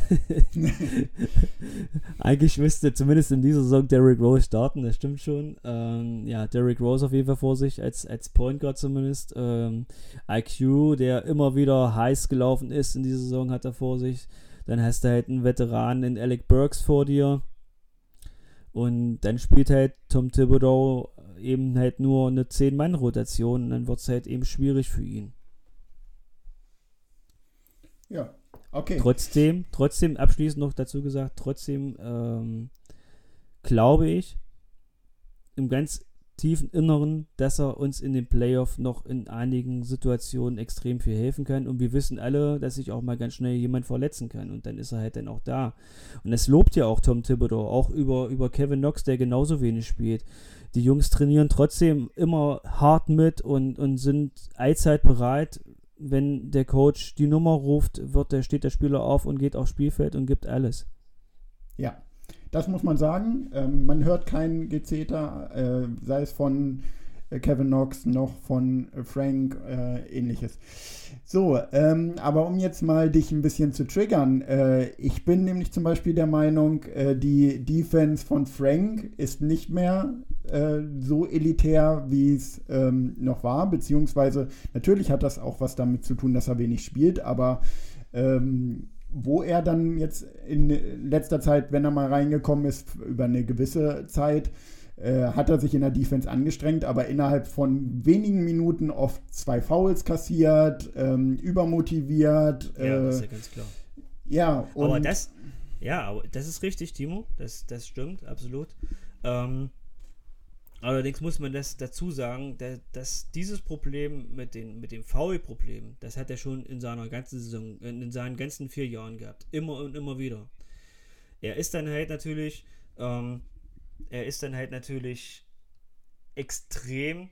Eigentlich müsste zumindest in dieser Saison Derrick Rose starten, das stimmt schon. Ähm, ja, Derrick Rose auf jeden Fall vor sich, als, als Point Guard zumindest. Ähm, IQ, der immer wieder heiß gelaufen ist in dieser Saison, hat er vor sich. Dann hast du halt einen Veteran in Alec Burks vor dir. Und dann spielt halt Tom Thibodeau eben halt nur eine 10-Mann-Rotation und dann wird es halt eben schwierig für ihn. Ja, Okay. Trotzdem, trotzdem, abschließend noch dazu gesagt, trotzdem ähm, glaube ich im ganz tiefen Inneren, dass er uns in den Playoff noch in einigen Situationen extrem viel helfen kann. Und wir wissen alle, dass sich auch mal ganz schnell jemand verletzen kann. Und dann ist er halt dann auch da. Und es lobt ja auch Tom Thibodeau, auch über, über Kevin Knox, der genauso wenig spielt. Die Jungs trainieren trotzdem immer hart mit und, und sind allzeit bereit, wenn der Coach die Nummer ruft, wird der, steht der Spieler auf und geht aufs Spielfeld und gibt alles. Ja, das muss man sagen. Ähm, man hört kein Gezeter, äh, sei es von äh, Kevin Knox noch von Frank, äh, ähnliches. So, ähm, aber um jetzt mal dich ein bisschen zu triggern, äh, ich bin nämlich zum Beispiel der Meinung, äh, die Defense von Frank ist nicht mehr äh, so elitär, wie es ähm, noch war, beziehungsweise natürlich hat das auch was damit zu tun, dass er wenig spielt, aber ähm, wo er dann jetzt in letzter Zeit, wenn er mal reingekommen ist, über eine gewisse Zeit, äh, hat er sich in der Defense angestrengt, aber innerhalb von wenigen Minuten oft zwei Fouls kassiert, ähm, übermotiviert. Ja, äh, das ist ja ganz klar. ja, aber das, ja, aber das ist richtig, Timo. Das, das stimmt, absolut. Ähm, allerdings muss man das dazu sagen, dass, dass dieses Problem mit, den, mit dem Foul-Problem, das hat er schon in seiner ganzen Saison, in, in seinen ganzen vier Jahren gehabt. Immer und immer wieder. Er ist dann halt natürlich, ähm, er ist dann halt natürlich extrem.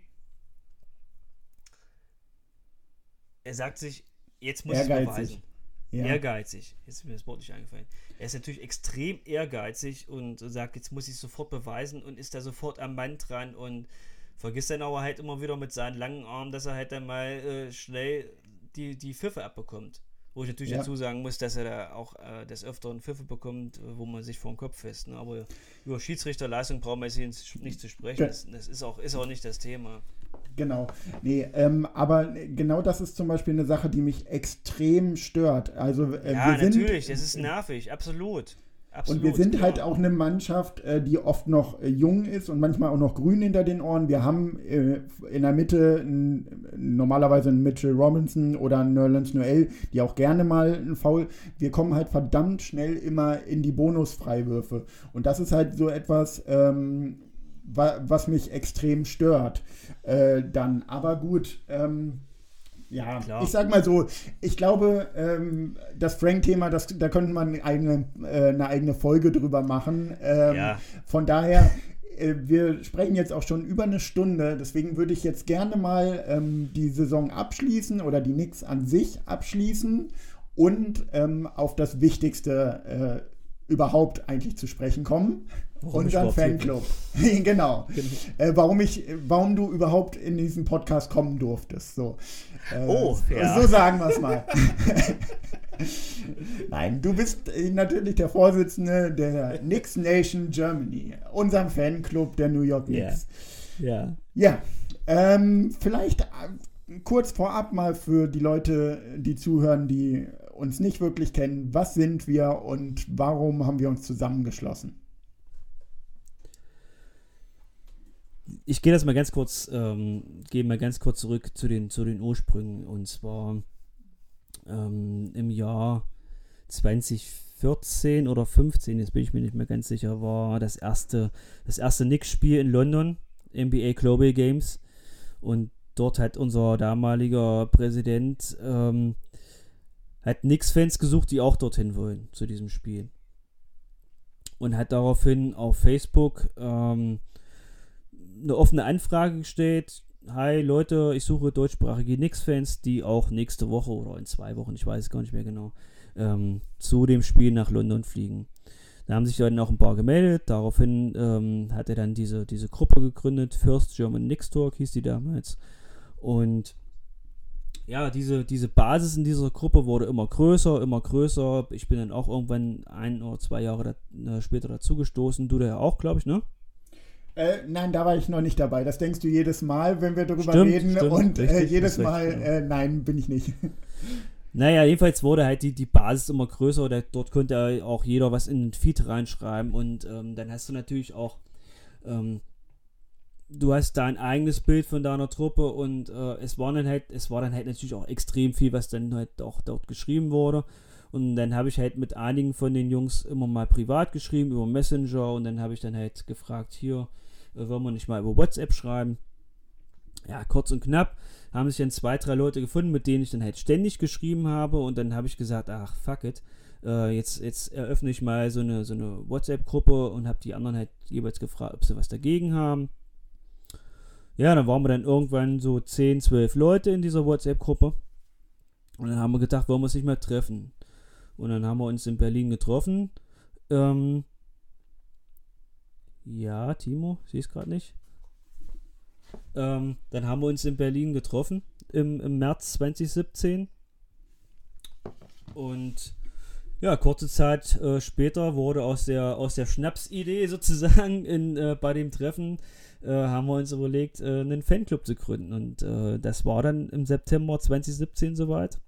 Er sagt sich, jetzt muss ich Ehrgeizig. beweisen ja, ehrgeizig. Jetzt ist mir das Wort nicht eingefallen. Er ist natürlich extrem ehrgeizig und sagt, jetzt muss ich es sofort beweisen und ist da sofort am Mann dran und vergisst dann aber halt immer wieder mit seinen langen Armen, dass er halt dann mal äh, schnell die, die Pfiffe abbekommt. Wo ich natürlich Ja. dazu sagen muss, dass er da auch äh, des Öfteren Pfiffe bekommt, wo man sich vor den Kopf fest. Ne? Aber über Schiedsrichterleistung brauchen wir jetzt nicht zu sprechen. Das, das ist, auch, ist auch nicht das Thema. Genau. Nee, ähm, aber genau das ist zum Beispiel eine Sache, die mich extrem stört. Also äh, Ja, wir sind, natürlich, das ist nervig, absolut. absolut Und wir sind genau. halt auch eine Mannschaft, äh, die oft noch äh, jung ist und manchmal auch noch grün hinter den Ohren. Wir haben äh, in der Mitte normalerweise einen Mitchell Robinson oder einen Nerlens Noel, die auch gerne mal einen Foul. Wir kommen halt verdammt schnell immer in die Bonusfreiwürfe. Und das ist halt so etwas, ähm, wa was mich extrem stört. Äh, dann, aber gut. Ähm, ja, Klar. ich sag mal so, ich glaube, ähm, das Frank-Thema, das, da könnte man eine eigene, äh, eine eigene Folge drüber machen. Ähm, Ja. Von daher, äh, wir sprechen jetzt auch schon über eine Stunde, deswegen würde ich jetzt gerne mal ähm, die Saison abschließen oder die Knicks an sich abschließen und ähm, auf das Wichtigste äh, überhaupt eigentlich zu sprechen kommen. Warum hier Fanclub. genau. Äh, warum, ich, warum du überhaupt in diesen Podcast kommen durftest. So, äh, Oh, so, ja. so sagen wir es mal. Nein, du bist äh, natürlich der Vorsitzende der Knicks Nation Germany, unserem Fanclub der New York. Knicks. Ja. Ja, ähm, vielleicht äh, kurz vorab mal für die Leute, die zuhören, die uns nicht wirklich kennen. Was sind wir und warum haben wir uns zusammengeschlossen? ich gehe das mal ganz kurz, ähm, gehe mal ganz kurz zurück zu den, zu den Ursprüngen. Und zwar ähm, im Jahr 2014 oder 15, jetzt bin ich mir nicht mehr ganz sicher, war das erste, das erste Knicks-Spiel in London, NBA Global Games. Und dort hat unser damaliger Präsident ähm, hat Knicks-Fans gesucht, die auch dorthin wollen, zu diesem Spiel. Und hat daraufhin auf Facebook ähm, eine offene Anfrage gestellt. Hi Leute, ich suche deutschsprachige Knicks-Fans, die auch nächste Woche oder in zwei Wochen, ich weiß gar nicht mehr genau, ähm, zu dem Spiel nach London fliegen. Da haben sich dann auch ein paar gemeldet. Daraufhin ähm, hat er dann diese, diese Gruppe gegründet. First German Knicks Talk hieß die damals. Und ja, diese, diese Basis in dieser Gruppe wurde immer größer, immer größer. Ich bin dann auch irgendwann ein oder zwei Jahre da, äh, später dazugestoßen. Du da ja auch, glaube ich, ne? Äh, nein, da war ich noch nicht dabei. Das denkst du jedes Mal, wenn wir darüber Stimmt, reden. stimmt, und äh, richtig, jedes hast recht, Mal, genau. äh, nein, bin ich nicht. Naja, jedenfalls wurde halt die, die Basis immer größer. Da, dort konnte auch jeder was in den Feed reinschreiben. Und ähm, dann hast du natürlich auch, ähm, du hast dein eigenes Bild von deiner Truppe und äh, es war dann halt, es war dann halt natürlich auch extrem viel, was dann halt auch dort geschrieben wurde. Und dann habe ich halt mit einigen von den Jungs immer mal privat geschrieben, über Messenger und dann habe ich dann halt gefragt, hier, äh, wollen wir nicht mal über WhatsApp schreiben? Ja, kurz und knapp haben sich dann zwei, drei Leute gefunden, mit denen ich dann halt ständig geschrieben habe und dann habe ich gesagt, ach fuck it, äh, jetzt, jetzt eröffne ich mal so eine, so eine WhatsApp-Gruppe und habe die anderen halt jeweils gefragt, ob sie was dagegen haben. Ja, dann waren wir dann irgendwann so 10, 12 Leute in dieser WhatsApp-Gruppe. Und dann haben wir gedacht, wollen wir uns nicht mehr treffen. Und dann haben wir uns in Berlin getroffen. Ähm, ja, Timo, sieh es gerade nicht. Ähm, dann haben wir uns in Berlin getroffen im, im März 2017. Und ja, kurze Zeit äh, später wurde aus der, aus der Schnapsidee sozusagen in, äh, bei dem Treffen, äh, haben wir uns überlegt, äh, einen Fanclub zu gründen. Und äh, das war dann im September 2017 soweit.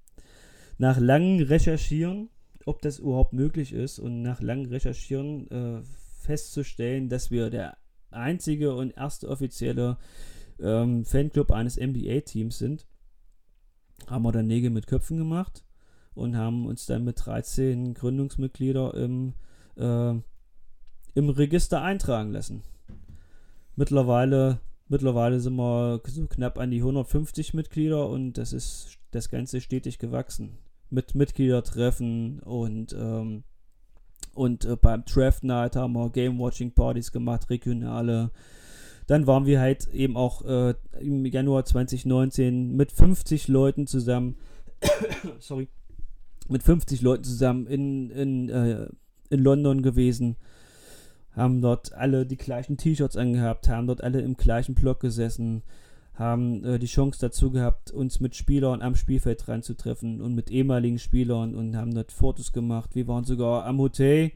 Nach langem Recherchieren, ob das überhaupt möglich ist und nach langem Recherchieren äh, festzustellen, dass wir der einzige und erste offizielle ähm, Fanclub eines NBA-Teams sind, haben wir dann Nägel mit Köpfen gemacht und haben uns dann mit 13 Gründungsmitgliedern im, äh, im Register eintragen lassen. Mittlerweile, mittlerweile sind wir so knapp an die 150 Mitglieder und das ist das Ganze stetig gewachsen. Mit Mitgliedertreffen und, ähm, und äh, beim Draft Night haben wir Game Watching Partys gemacht, regionale. Dann waren wir halt eben auch äh, im Januar 2019 mit 50 Leuten zusammen. sorry mit 50 Leuten zusammen in, in, äh, in London gewesen, haben dort alle die gleichen T-Shirts angehabt, haben dort alle im gleichen Block gesessen, haben äh, die Chance dazu gehabt, uns mit Spielern am Spielfeld reinzutreffen und mit ehemaligen Spielern und haben dort Fotos gemacht. Wir waren sogar am Hotel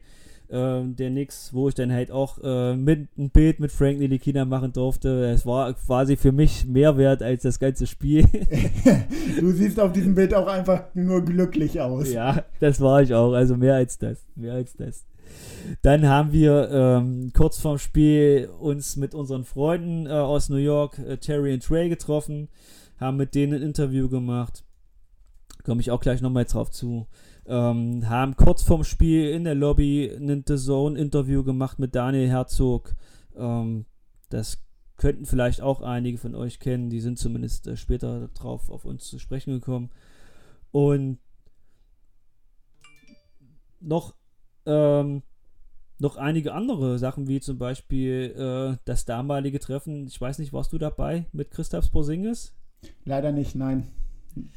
äh, der Nix, wo ich dann halt auch äh, mit ein Bild mit Frank Nilikina machen durfte. Es war quasi für mich mehr wert als das ganze Spiel. du siehst auf diesem Bild auch einfach nur glücklich aus. Ja, das war ich auch. Also mehr als das. Mehr als das. Dann haben wir ähm, kurz vorm Spiel uns mit unseren Freunden äh, aus New York, äh, Terry und Trey, getroffen, haben mit denen ein Interview gemacht. Komme ich auch gleich nochmal drauf zu. Ähm, haben kurz vorm Spiel in der Lobby ein The Zone-Interview gemacht mit Daniel Herzog. Ähm, das könnten vielleicht auch einige von euch kennen. Die sind zumindest äh, später darauf auf uns zu sprechen gekommen. Und noch, ähm, noch einige andere Sachen, wie zum Beispiel äh, das damalige Treffen. Ich weiß nicht, warst du dabei mit Christoph Porzingis? Leider nicht, nein.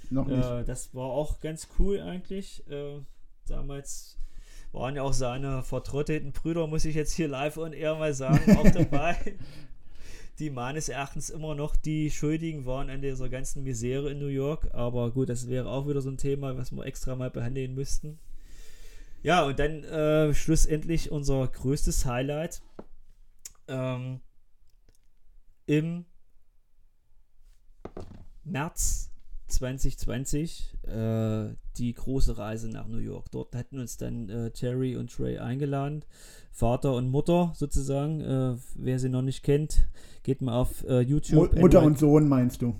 Noch nicht. Äh, das war auch ganz cool eigentlich. Äh, damals waren ja auch seine vertrottelten Brüder, muss ich jetzt hier live und eher mal sagen, auch dabei. die meines Erachtens immer noch die Schuldigen waren an dieser ganzen Misere in New York. Aber gut, das wäre auch wieder so ein Thema, was wir extra mal behandeln müssten. Ja, und dann äh, schlussendlich unser größtes Highlight ähm, im März 2020 äh, die große Reise nach New York. Dort hatten uns dann äh, Terry und Trey eingeladen. Vater und Mutter sozusagen. Äh, wer sie noch nicht kennt, geht mal auf äh, YouTube. Mu Mutter und Sohn meinst du?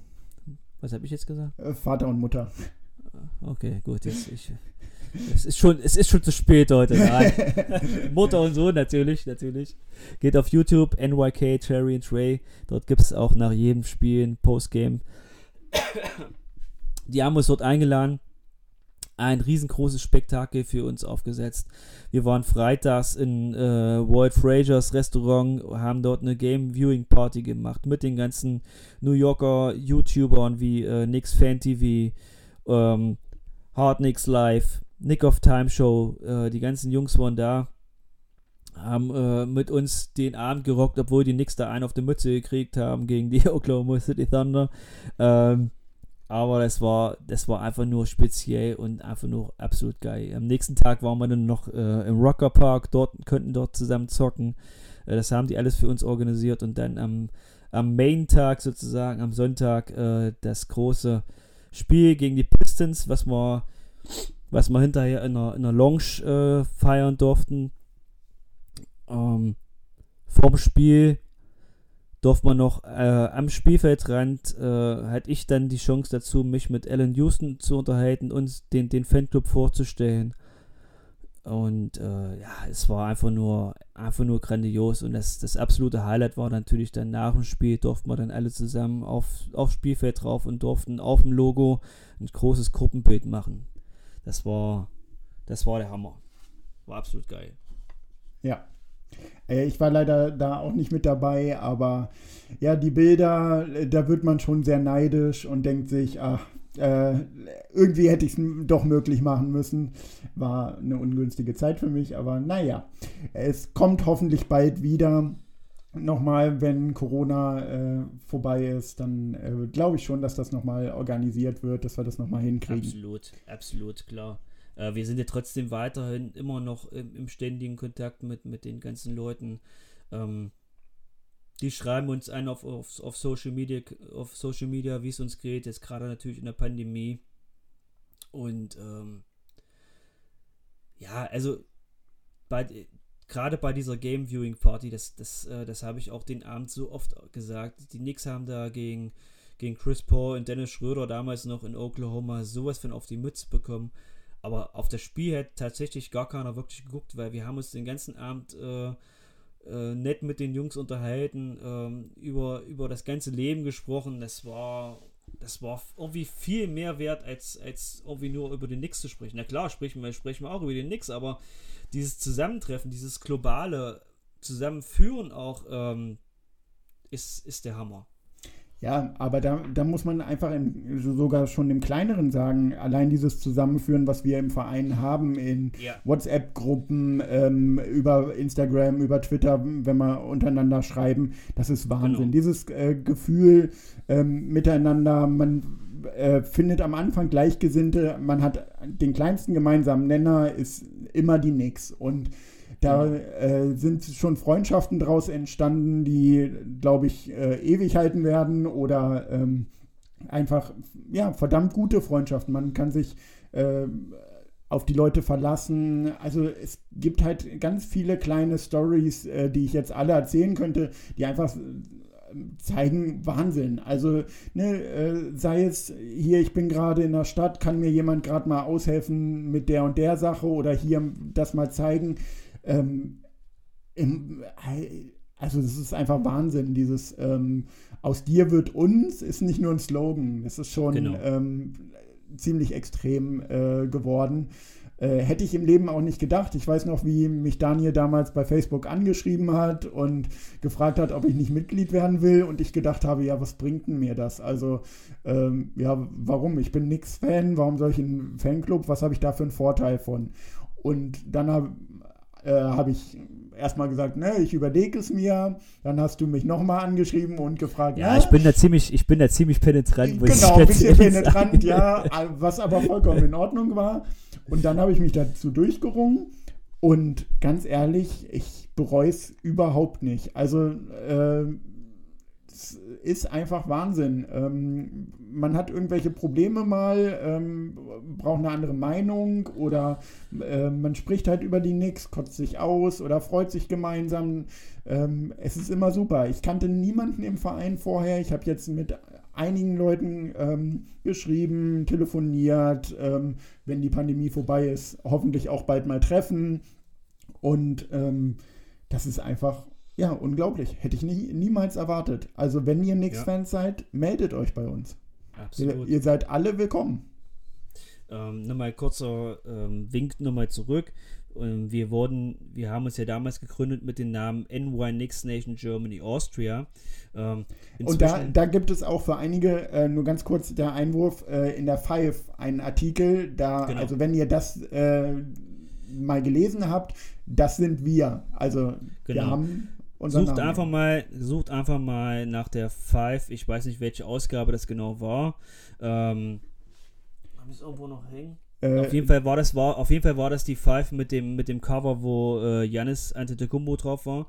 Was habe ich jetzt gesagt? Äh, Vater und Mutter. Okay, gut. Jetzt, ich, es, ist schon, es ist schon zu spät heute. Mutter und Sohn natürlich, natürlich. Geht auf YouTube, NYK, Terry und Trey. Dort gibt es auch nach jedem Spiel ein Postgame. Die haben uns dort eingeladen, ein riesengroßes Spektakel für uns aufgesetzt. Wir waren freitags in äh, Walt Frasers Restaurant, haben dort eine Game Viewing Party gemacht mit den ganzen New Yorker YouTubern wie äh, Nix Fan TV, ähm, Hard Nix Live, Nick of Time Show, äh, die ganzen Jungs waren da, haben äh, mit uns den Abend gerockt, obwohl die Knicks da einen auf die Mütze gekriegt haben gegen die Oklahoma City Thunder. Ähm, aber das war, das war einfach nur speziell und einfach nur absolut geil. Am nächsten Tag waren wir dann noch äh, im Rocker Park, dort, könnten dort zusammen zocken. Äh, das haben die alles für uns organisiert und dann am, am Main-Tag sozusagen, am Sonntag, äh, das große Spiel gegen die Pistons, was wir, was wir hinterher in einer, in einer Lounge äh, feiern durften. Ähm, vorm Spiel durfte man noch äh, am Spielfeldrand, äh, hatte ich dann die Chance dazu, mich mit Alan Houston zu unterhalten und den, den Fanclub vorzustellen. Und äh, ja, es war einfach nur, einfach nur grandios. Und das, das absolute Highlight war natürlich dann nach dem Spiel, durften wir dann alle zusammen auf, aufs Spielfeld drauf und durften auf dem Logo ein großes Gruppenbild machen. Das war, das war der Hammer. War absolut geil. Ja, äh, ich war leider da auch nicht mit dabei, aber ja, die Bilder, äh, da wird man schon sehr neidisch und denkt sich, ach, äh, irgendwie hätte ich es doch möglich machen müssen. War eine ungünstige Zeit für mich, aber naja, es kommt hoffentlich bald wieder. Nochmal, wenn Corona äh, vorbei ist, dann äh, glaube ich schon, dass das nochmal organisiert wird, dass wir das nochmal hinkriegen. Absolut, absolut, klar. Äh, wir sind ja trotzdem weiterhin immer noch im, im ständigen Kontakt mit, mit den ganzen Leuten. Ähm, die schreiben uns ein auf, auf, auf Social Media, auf Social Media, wie es uns geht, jetzt gerade natürlich in der Pandemie. Und ähm, ja, also bei, gerade bei dieser Game Viewing Party, das, das, äh, das habe ich auch den Abend so oft gesagt. Die Knicks haben da gegen, gegen Chris Paul und Dennis Schröder damals noch in Oklahoma sowas von auf die Mütze bekommen. Aber auf das Spiel hat tatsächlich gar keiner wirklich geguckt, weil wir haben uns den ganzen Abend äh, äh, nett mit den Jungs unterhalten, ähm, über, über das ganze Leben gesprochen. Das war, das war irgendwie viel mehr wert, als, als irgendwie nur über den Nix zu sprechen. Na klar, sprechen wir, sprechen wir auch über den Nix, aber dieses Zusammentreffen, dieses globale Zusammenführen auch, ähm, ist, ist der Hammer. Ja, aber da, da muss man einfach im, sogar schon im Kleineren sagen, allein dieses Zusammenführen, was wir im Verein haben, in Ja. WhatsApp-Gruppen, ähm, über Instagram, über Twitter, wenn wir untereinander schreiben, das ist Wahnsinn. Genau. Dieses äh, Gefühl ähm, miteinander, man äh, findet am Anfang Gleichgesinnte, man hat den kleinsten gemeinsamen Nenner, ist immer die Nix. Und da äh, sind schon Freundschaften draus entstanden, die, glaube ich, äh, ewig halten werden oder ähm, einfach, ja, verdammt gute Freundschaften. Man kann sich äh, auf die Leute verlassen. Also es gibt halt ganz viele kleine Stories, äh, die ich jetzt alle erzählen könnte, die einfach äh, zeigen Wahnsinn. Also ne, äh, sei es hier, ich bin gerade in der Stadt, kann mir jemand gerade mal aushelfen mit der und der Sache oder hier das mal zeigen. Ähm, im, also das ist einfach Wahnsinn. Dieses ähm, aus dir wird uns ist nicht nur ein Slogan. Das ist schon Genau. ähm, ziemlich extrem äh, geworden. Äh, hätte ich im Leben auch nicht gedacht. Ich weiß noch, wie mich Daniel damals bei Facebook angeschrieben hat und gefragt hat, ob ich nicht Mitglied werden will. Und ich gedacht habe, ja, was bringt denn mir das? Also, ähm, ja, warum? Ich bin nix Fan. Warum soll ich in einen Fanclub? Was habe ich da für einen Vorteil von? Und dann habe äh, habe ich erstmal gesagt, ne, ich überlege es mir. Dann hast du mich nochmal angeschrieben und gefragt, Ja, ne? ich bin da ziemlich, ich bin da ziemlich penetrant. ich Genau, ein ganz bisschen penetrant, ja, was aber vollkommen in Ordnung war. Und dann habe ich mich dazu durchgerungen. Und ganz ehrlich, ich bereue es überhaupt nicht. Also, äh, ist einfach Wahnsinn. Ähm, man hat irgendwelche Probleme mal, ähm, braucht eine andere Meinung oder äh, man spricht halt über die Nix, kotzt sich aus oder freut sich gemeinsam. Ähm, es ist immer super. Ich kannte niemanden im Verein vorher. Ich habe jetzt mit einigen Leuten ähm, geschrieben, telefoniert, ähm, wenn die Pandemie vorbei ist, hoffentlich auch bald mal treffen. Und ähm, das ist einfach, ja, unglaublich. Hätte ich nie, niemals erwartet. Also, wenn ihr Knicks-Fans seid, meldet euch bei uns. Ihr, Absolut. ihr seid alle willkommen. Ähm, nochmal kurzer ähm, Wink nochmal zurück. Ähm, wir wurden, wir haben uns ja damals gegründet mit dem Namen NY Nix Nation Germany Austria. Ähm, Und da, da gibt es auch für einige, äh, nur ganz kurz der Einwurf, äh, in der Five einen Artikel, da, Genau. also wenn ihr das äh, mal gelesen habt, das sind wir. Also wir Genau. haben unseren Sucht Namen. einfach mal, sucht einfach mal nach der Five. Ich weiß nicht, welche Ausgabe das genau war. Ähm, Haben wir es irgendwo noch hängen? Äh, auf jeden Fall war das war auf jeden Fall war das die Five mit dem mit dem Cover, wo äh, Janis Antetokounmpo drauf war.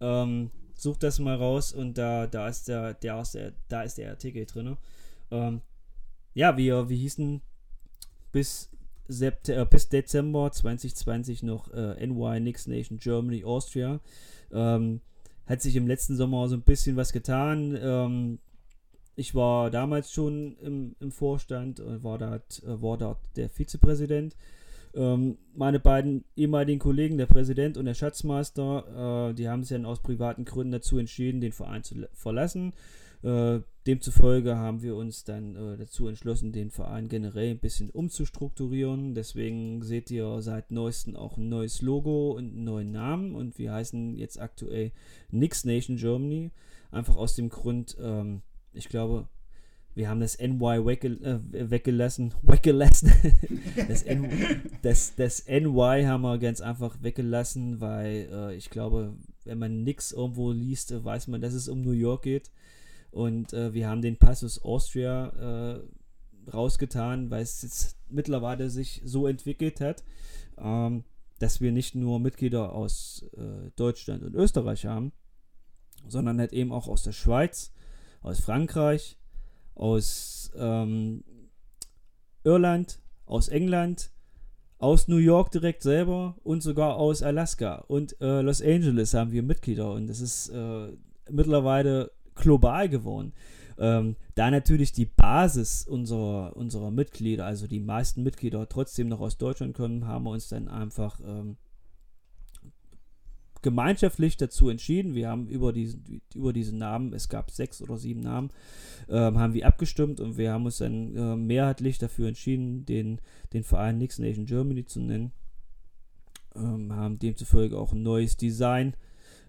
Ähm, sucht das mal raus und da da ist der der ist der da ist der Artikel drin. Ähm, ja, wir wir hießen bis Sept äh, bis Dezember 2020 noch äh, NY Nix Nation Germany Austria. Ähm, hat sich im letzten Sommer so ein bisschen was getan. Ähm, ich war damals schon im, im Vorstand, äh, war dort, äh, war dort der Vizepräsident. Ähm, meine beiden ehemaligen Kollegen, der Präsident und der Schatzmeister, äh, die haben sich dann aus privaten Gründen dazu entschieden, den Verein zu verlassen. Äh, demzufolge haben wir uns dann äh, dazu entschlossen, den Verein generell ein bisschen umzustrukturieren. Deswegen seht ihr seit neuestem auch ein neues Logo und einen neuen Namen und wir heißen jetzt aktuell Nix Nation Germany. Einfach aus dem Grund, ähm, ich glaube, wir haben das NY wegge äh, weggelassen. Weggelassen. das, N das, das NY haben wir ganz einfach weggelassen, weil äh, ich glaube, wenn man nichts irgendwo liest, äh, weiß man, dass es um New York geht. Und äh, wir haben den Passus Austria äh, rausgetan, weil es jetzt mittlerweile sich so entwickelt hat, ähm, dass wir nicht nur Mitglieder aus äh, Deutschland und Österreich haben, sondern halt eben auch aus der Schweiz, aus Frankreich, aus ähm, Irland, aus England, aus New York direkt selber und sogar aus Alaska. Und äh, Los Angeles haben wir Mitglieder. Und das ist äh, mittlerweile global geworden. Ähm, da natürlich die Basis unserer, unserer Mitglieder, also die meisten Mitglieder trotzdem noch aus Deutschland kommen, haben wir uns dann einfach ähm, gemeinschaftlich dazu entschieden. Wir haben über diesen, über diesen Namen, es gab sechs oder sieben Namen, ähm, haben wir abgestimmt und wir haben uns dann äh, mehrheitlich dafür entschieden, den, den Verein Next Nation Germany zu nennen. Ähm, haben demzufolge auch ein neues Design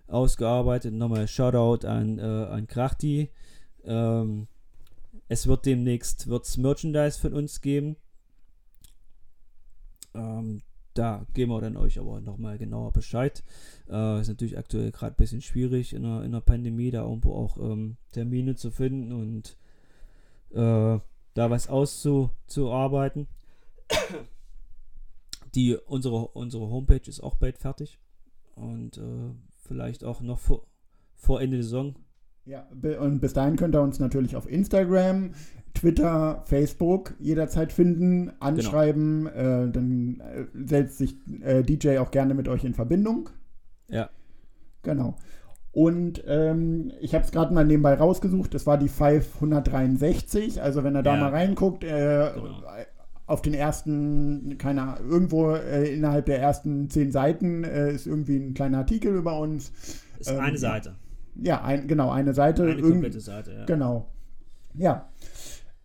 ausgearbeitet. Nochmal Shoutout an, äh, an Krachti. Ähm, es wird demnächst wird's Merchandise von uns geben. Ähm, da geben wir dann euch aber nochmal genauer Bescheid. Äh, ist natürlich aktuell gerade ein bisschen schwierig in der, in der Pandemie, da irgendwo auch ähm, Termine zu finden und äh, da was auszuarbeiten. Die, unsere, unsere Homepage ist auch bald fertig. Und äh, vielleicht auch noch vor, vor Ende der Saison. Ja, und bis dahin könnt ihr uns natürlich auf Instagram, Twitter, Facebook jederzeit finden, anschreiben. Genau. Äh, dann äh, setzt sich äh, DJ auch gerne mit euch in Verbindung. Ja. Genau. Und ähm, ich habe es gerade mal nebenbei rausgesucht. Das war die 563. Also wenn ihr da ja. mal reinguckt, äh, genau. Auf den ersten, keine irgendwo äh, innerhalb der ersten zehn Seiten äh, ist irgendwie ein kleiner Artikel über uns. Ist ähm, eine Seite. Ja, ein, genau, eine Seite. Eine komplette Seite, ja. Genau. Ja.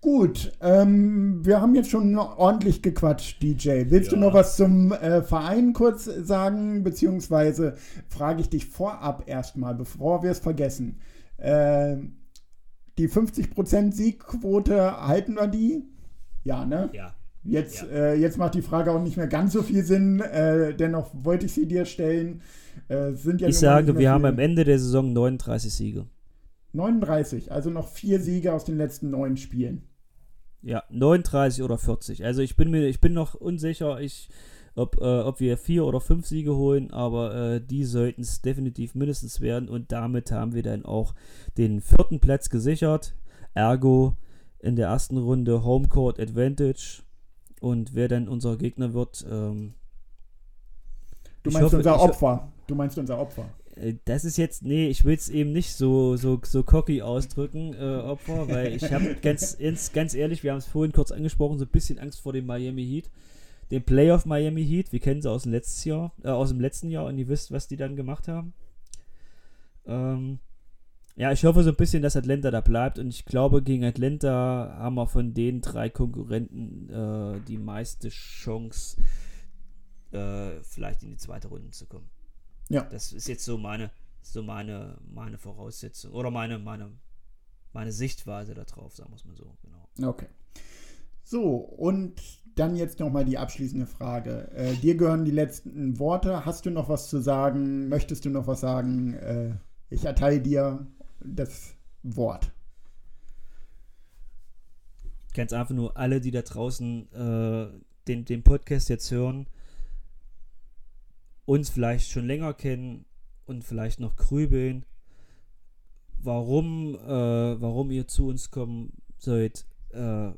Gut, ähm, wir haben jetzt schon ordentlich gequatscht, DJ. Willst ja. du noch was zum äh, Verein kurz sagen, beziehungsweise frage ich dich vorab erstmal, bevor wir es vergessen. Äh, die 50% Siegquote, halten wir die? Ja, ne? Ja. Jetzt, ja. Äh, jetzt macht die Frage auch nicht mehr ganz so viel Sinn, äh, dennoch wollte ich sie dir stellen. Äh, sind ja ich sage, wir haben am Ende der Saison 39 Siege. 39, also noch vier Siege aus den letzten neun Spielen. Ja, 39 oder 40. Also ich bin mir, ich bin noch unsicher, ich, ob, äh, ob wir vier oder fünf Siege holen, aber äh, die sollten es definitiv mindestens werden und damit haben wir dann auch den vierten Platz gesichert. Ergo in der ersten Runde Homecourt Advantage und wer dann unser Gegner wird. Ähm, du meinst hoffe, unser Opfer. Du meinst unser Opfer. Äh, das ist jetzt, nee, ich will es eben nicht so, so, so cocky ausdrücken, äh, Opfer, weil ich habe ganz, ganz ehrlich, wir haben es vorhin kurz angesprochen, so ein bisschen Angst vor dem Miami Heat. Den Playoff Miami Heat, wir kennen sie aus dem letzten Jahr, äh, aus dem letzten Jahr und ihr wisst, was die dann gemacht haben. Ähm, ja, ich hoffe so ein bisschen, dass Atlanta da bleibt und ich glaube, gegen Atlanta haben wir von den drei Konkurrenten äh, die meiste Chance, äh, vielleicht in die zweite Runde zu kommen. Ja. Das ist jetzt so meine, so meine, meine Voraussetzung oder meine, meine, meine Sichtweise darauf, sagen wir es mal so, genau. Okay. So, und dann jetzt nochmal die abschließende Frage. Äh, dir gehören die letzten Worte. Hast du noch was zu sagen? Möchtest du noch was sagen? Äh, ich erteile dir das Wort. Ganz einfach nur alle, die da draußen äh, den, den Podcast jetzt hören, uns vielleicht schon länger kennen und vielleicht noch grübeln, warum, äh, warum ihr zu uns kommen sollt. Äh,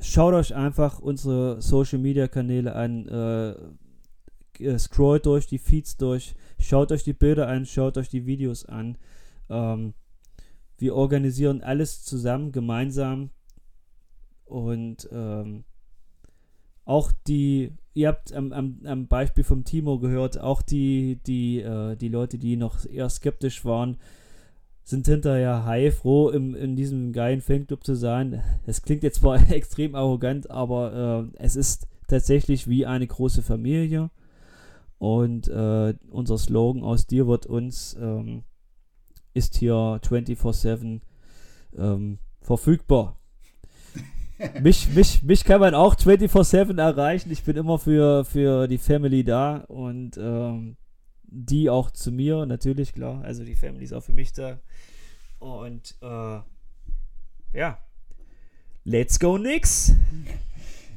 schaut euch einfach unsere Social Media Kanäle an, äh, scrollt durch die Feeds durch, schaut euch die Bilder an, schaut euch die Videos an. Ähm, wir organisieren alles zusammen, gemeinsam. Und ähm, auch die ihr habt am, am, am, Beispiel vom Timo gehört, auch die, die, äh, die Leute, die noch eher skeptisch waren, sind hinterher heilfroh, im, in diesem geilen Fanclub zu sein. Es klingt jetzt zwar extrem arrogant, aber äh, es ist tatsächlich wie eine große Familie. Und äh, unser Slogan aus dir wird uns ähm, ist hier 24-7 ähm, verfügbar. mich, mich, mich kann man auch 24-7 erreichen. Ich bin immer für, für die Family da und ähm, die auch zu mir, natürlich, klar. Also die Family ist auch für mich da. Und äh, ja, let's go nix.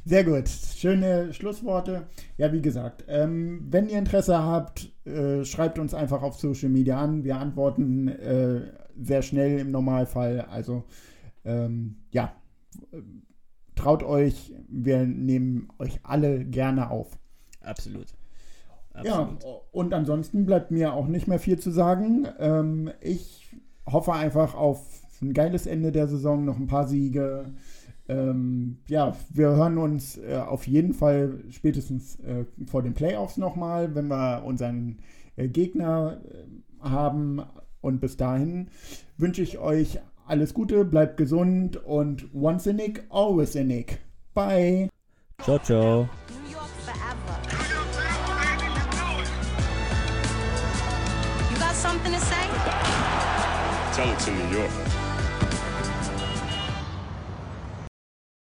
Sehr gut, schöne Schlussworte. Ja, wie gesagt, ähm, wenn ihr Interesse habt, äh, schreibt uns einfach auf Social Media an. Wir antworten äh, sehr schnell im Normalfall. Also ähm, ja, traut euch, wir nehmen euch alle gerne auf. Absolut. Absolut. Ja, und ansonsten bleibt mir auch nicht mehr viel zu sagen. Ähm, ich hoffe einfach auf ein geiles Ende der Saison, noch ein paar Siege. Ähm, ja, wir hören uns äh, auf jeden Fall spätestens äh, vor den Playoffs nochmal, wenn wir unseren äh, Gegner äh, haben. Und bis dahin wünsche ich euch alles Gute, bleibt gesund und once a Nick, always a Nick. Bye. Ciao, ciao. New York forever. You got something to say? Tell it to New York.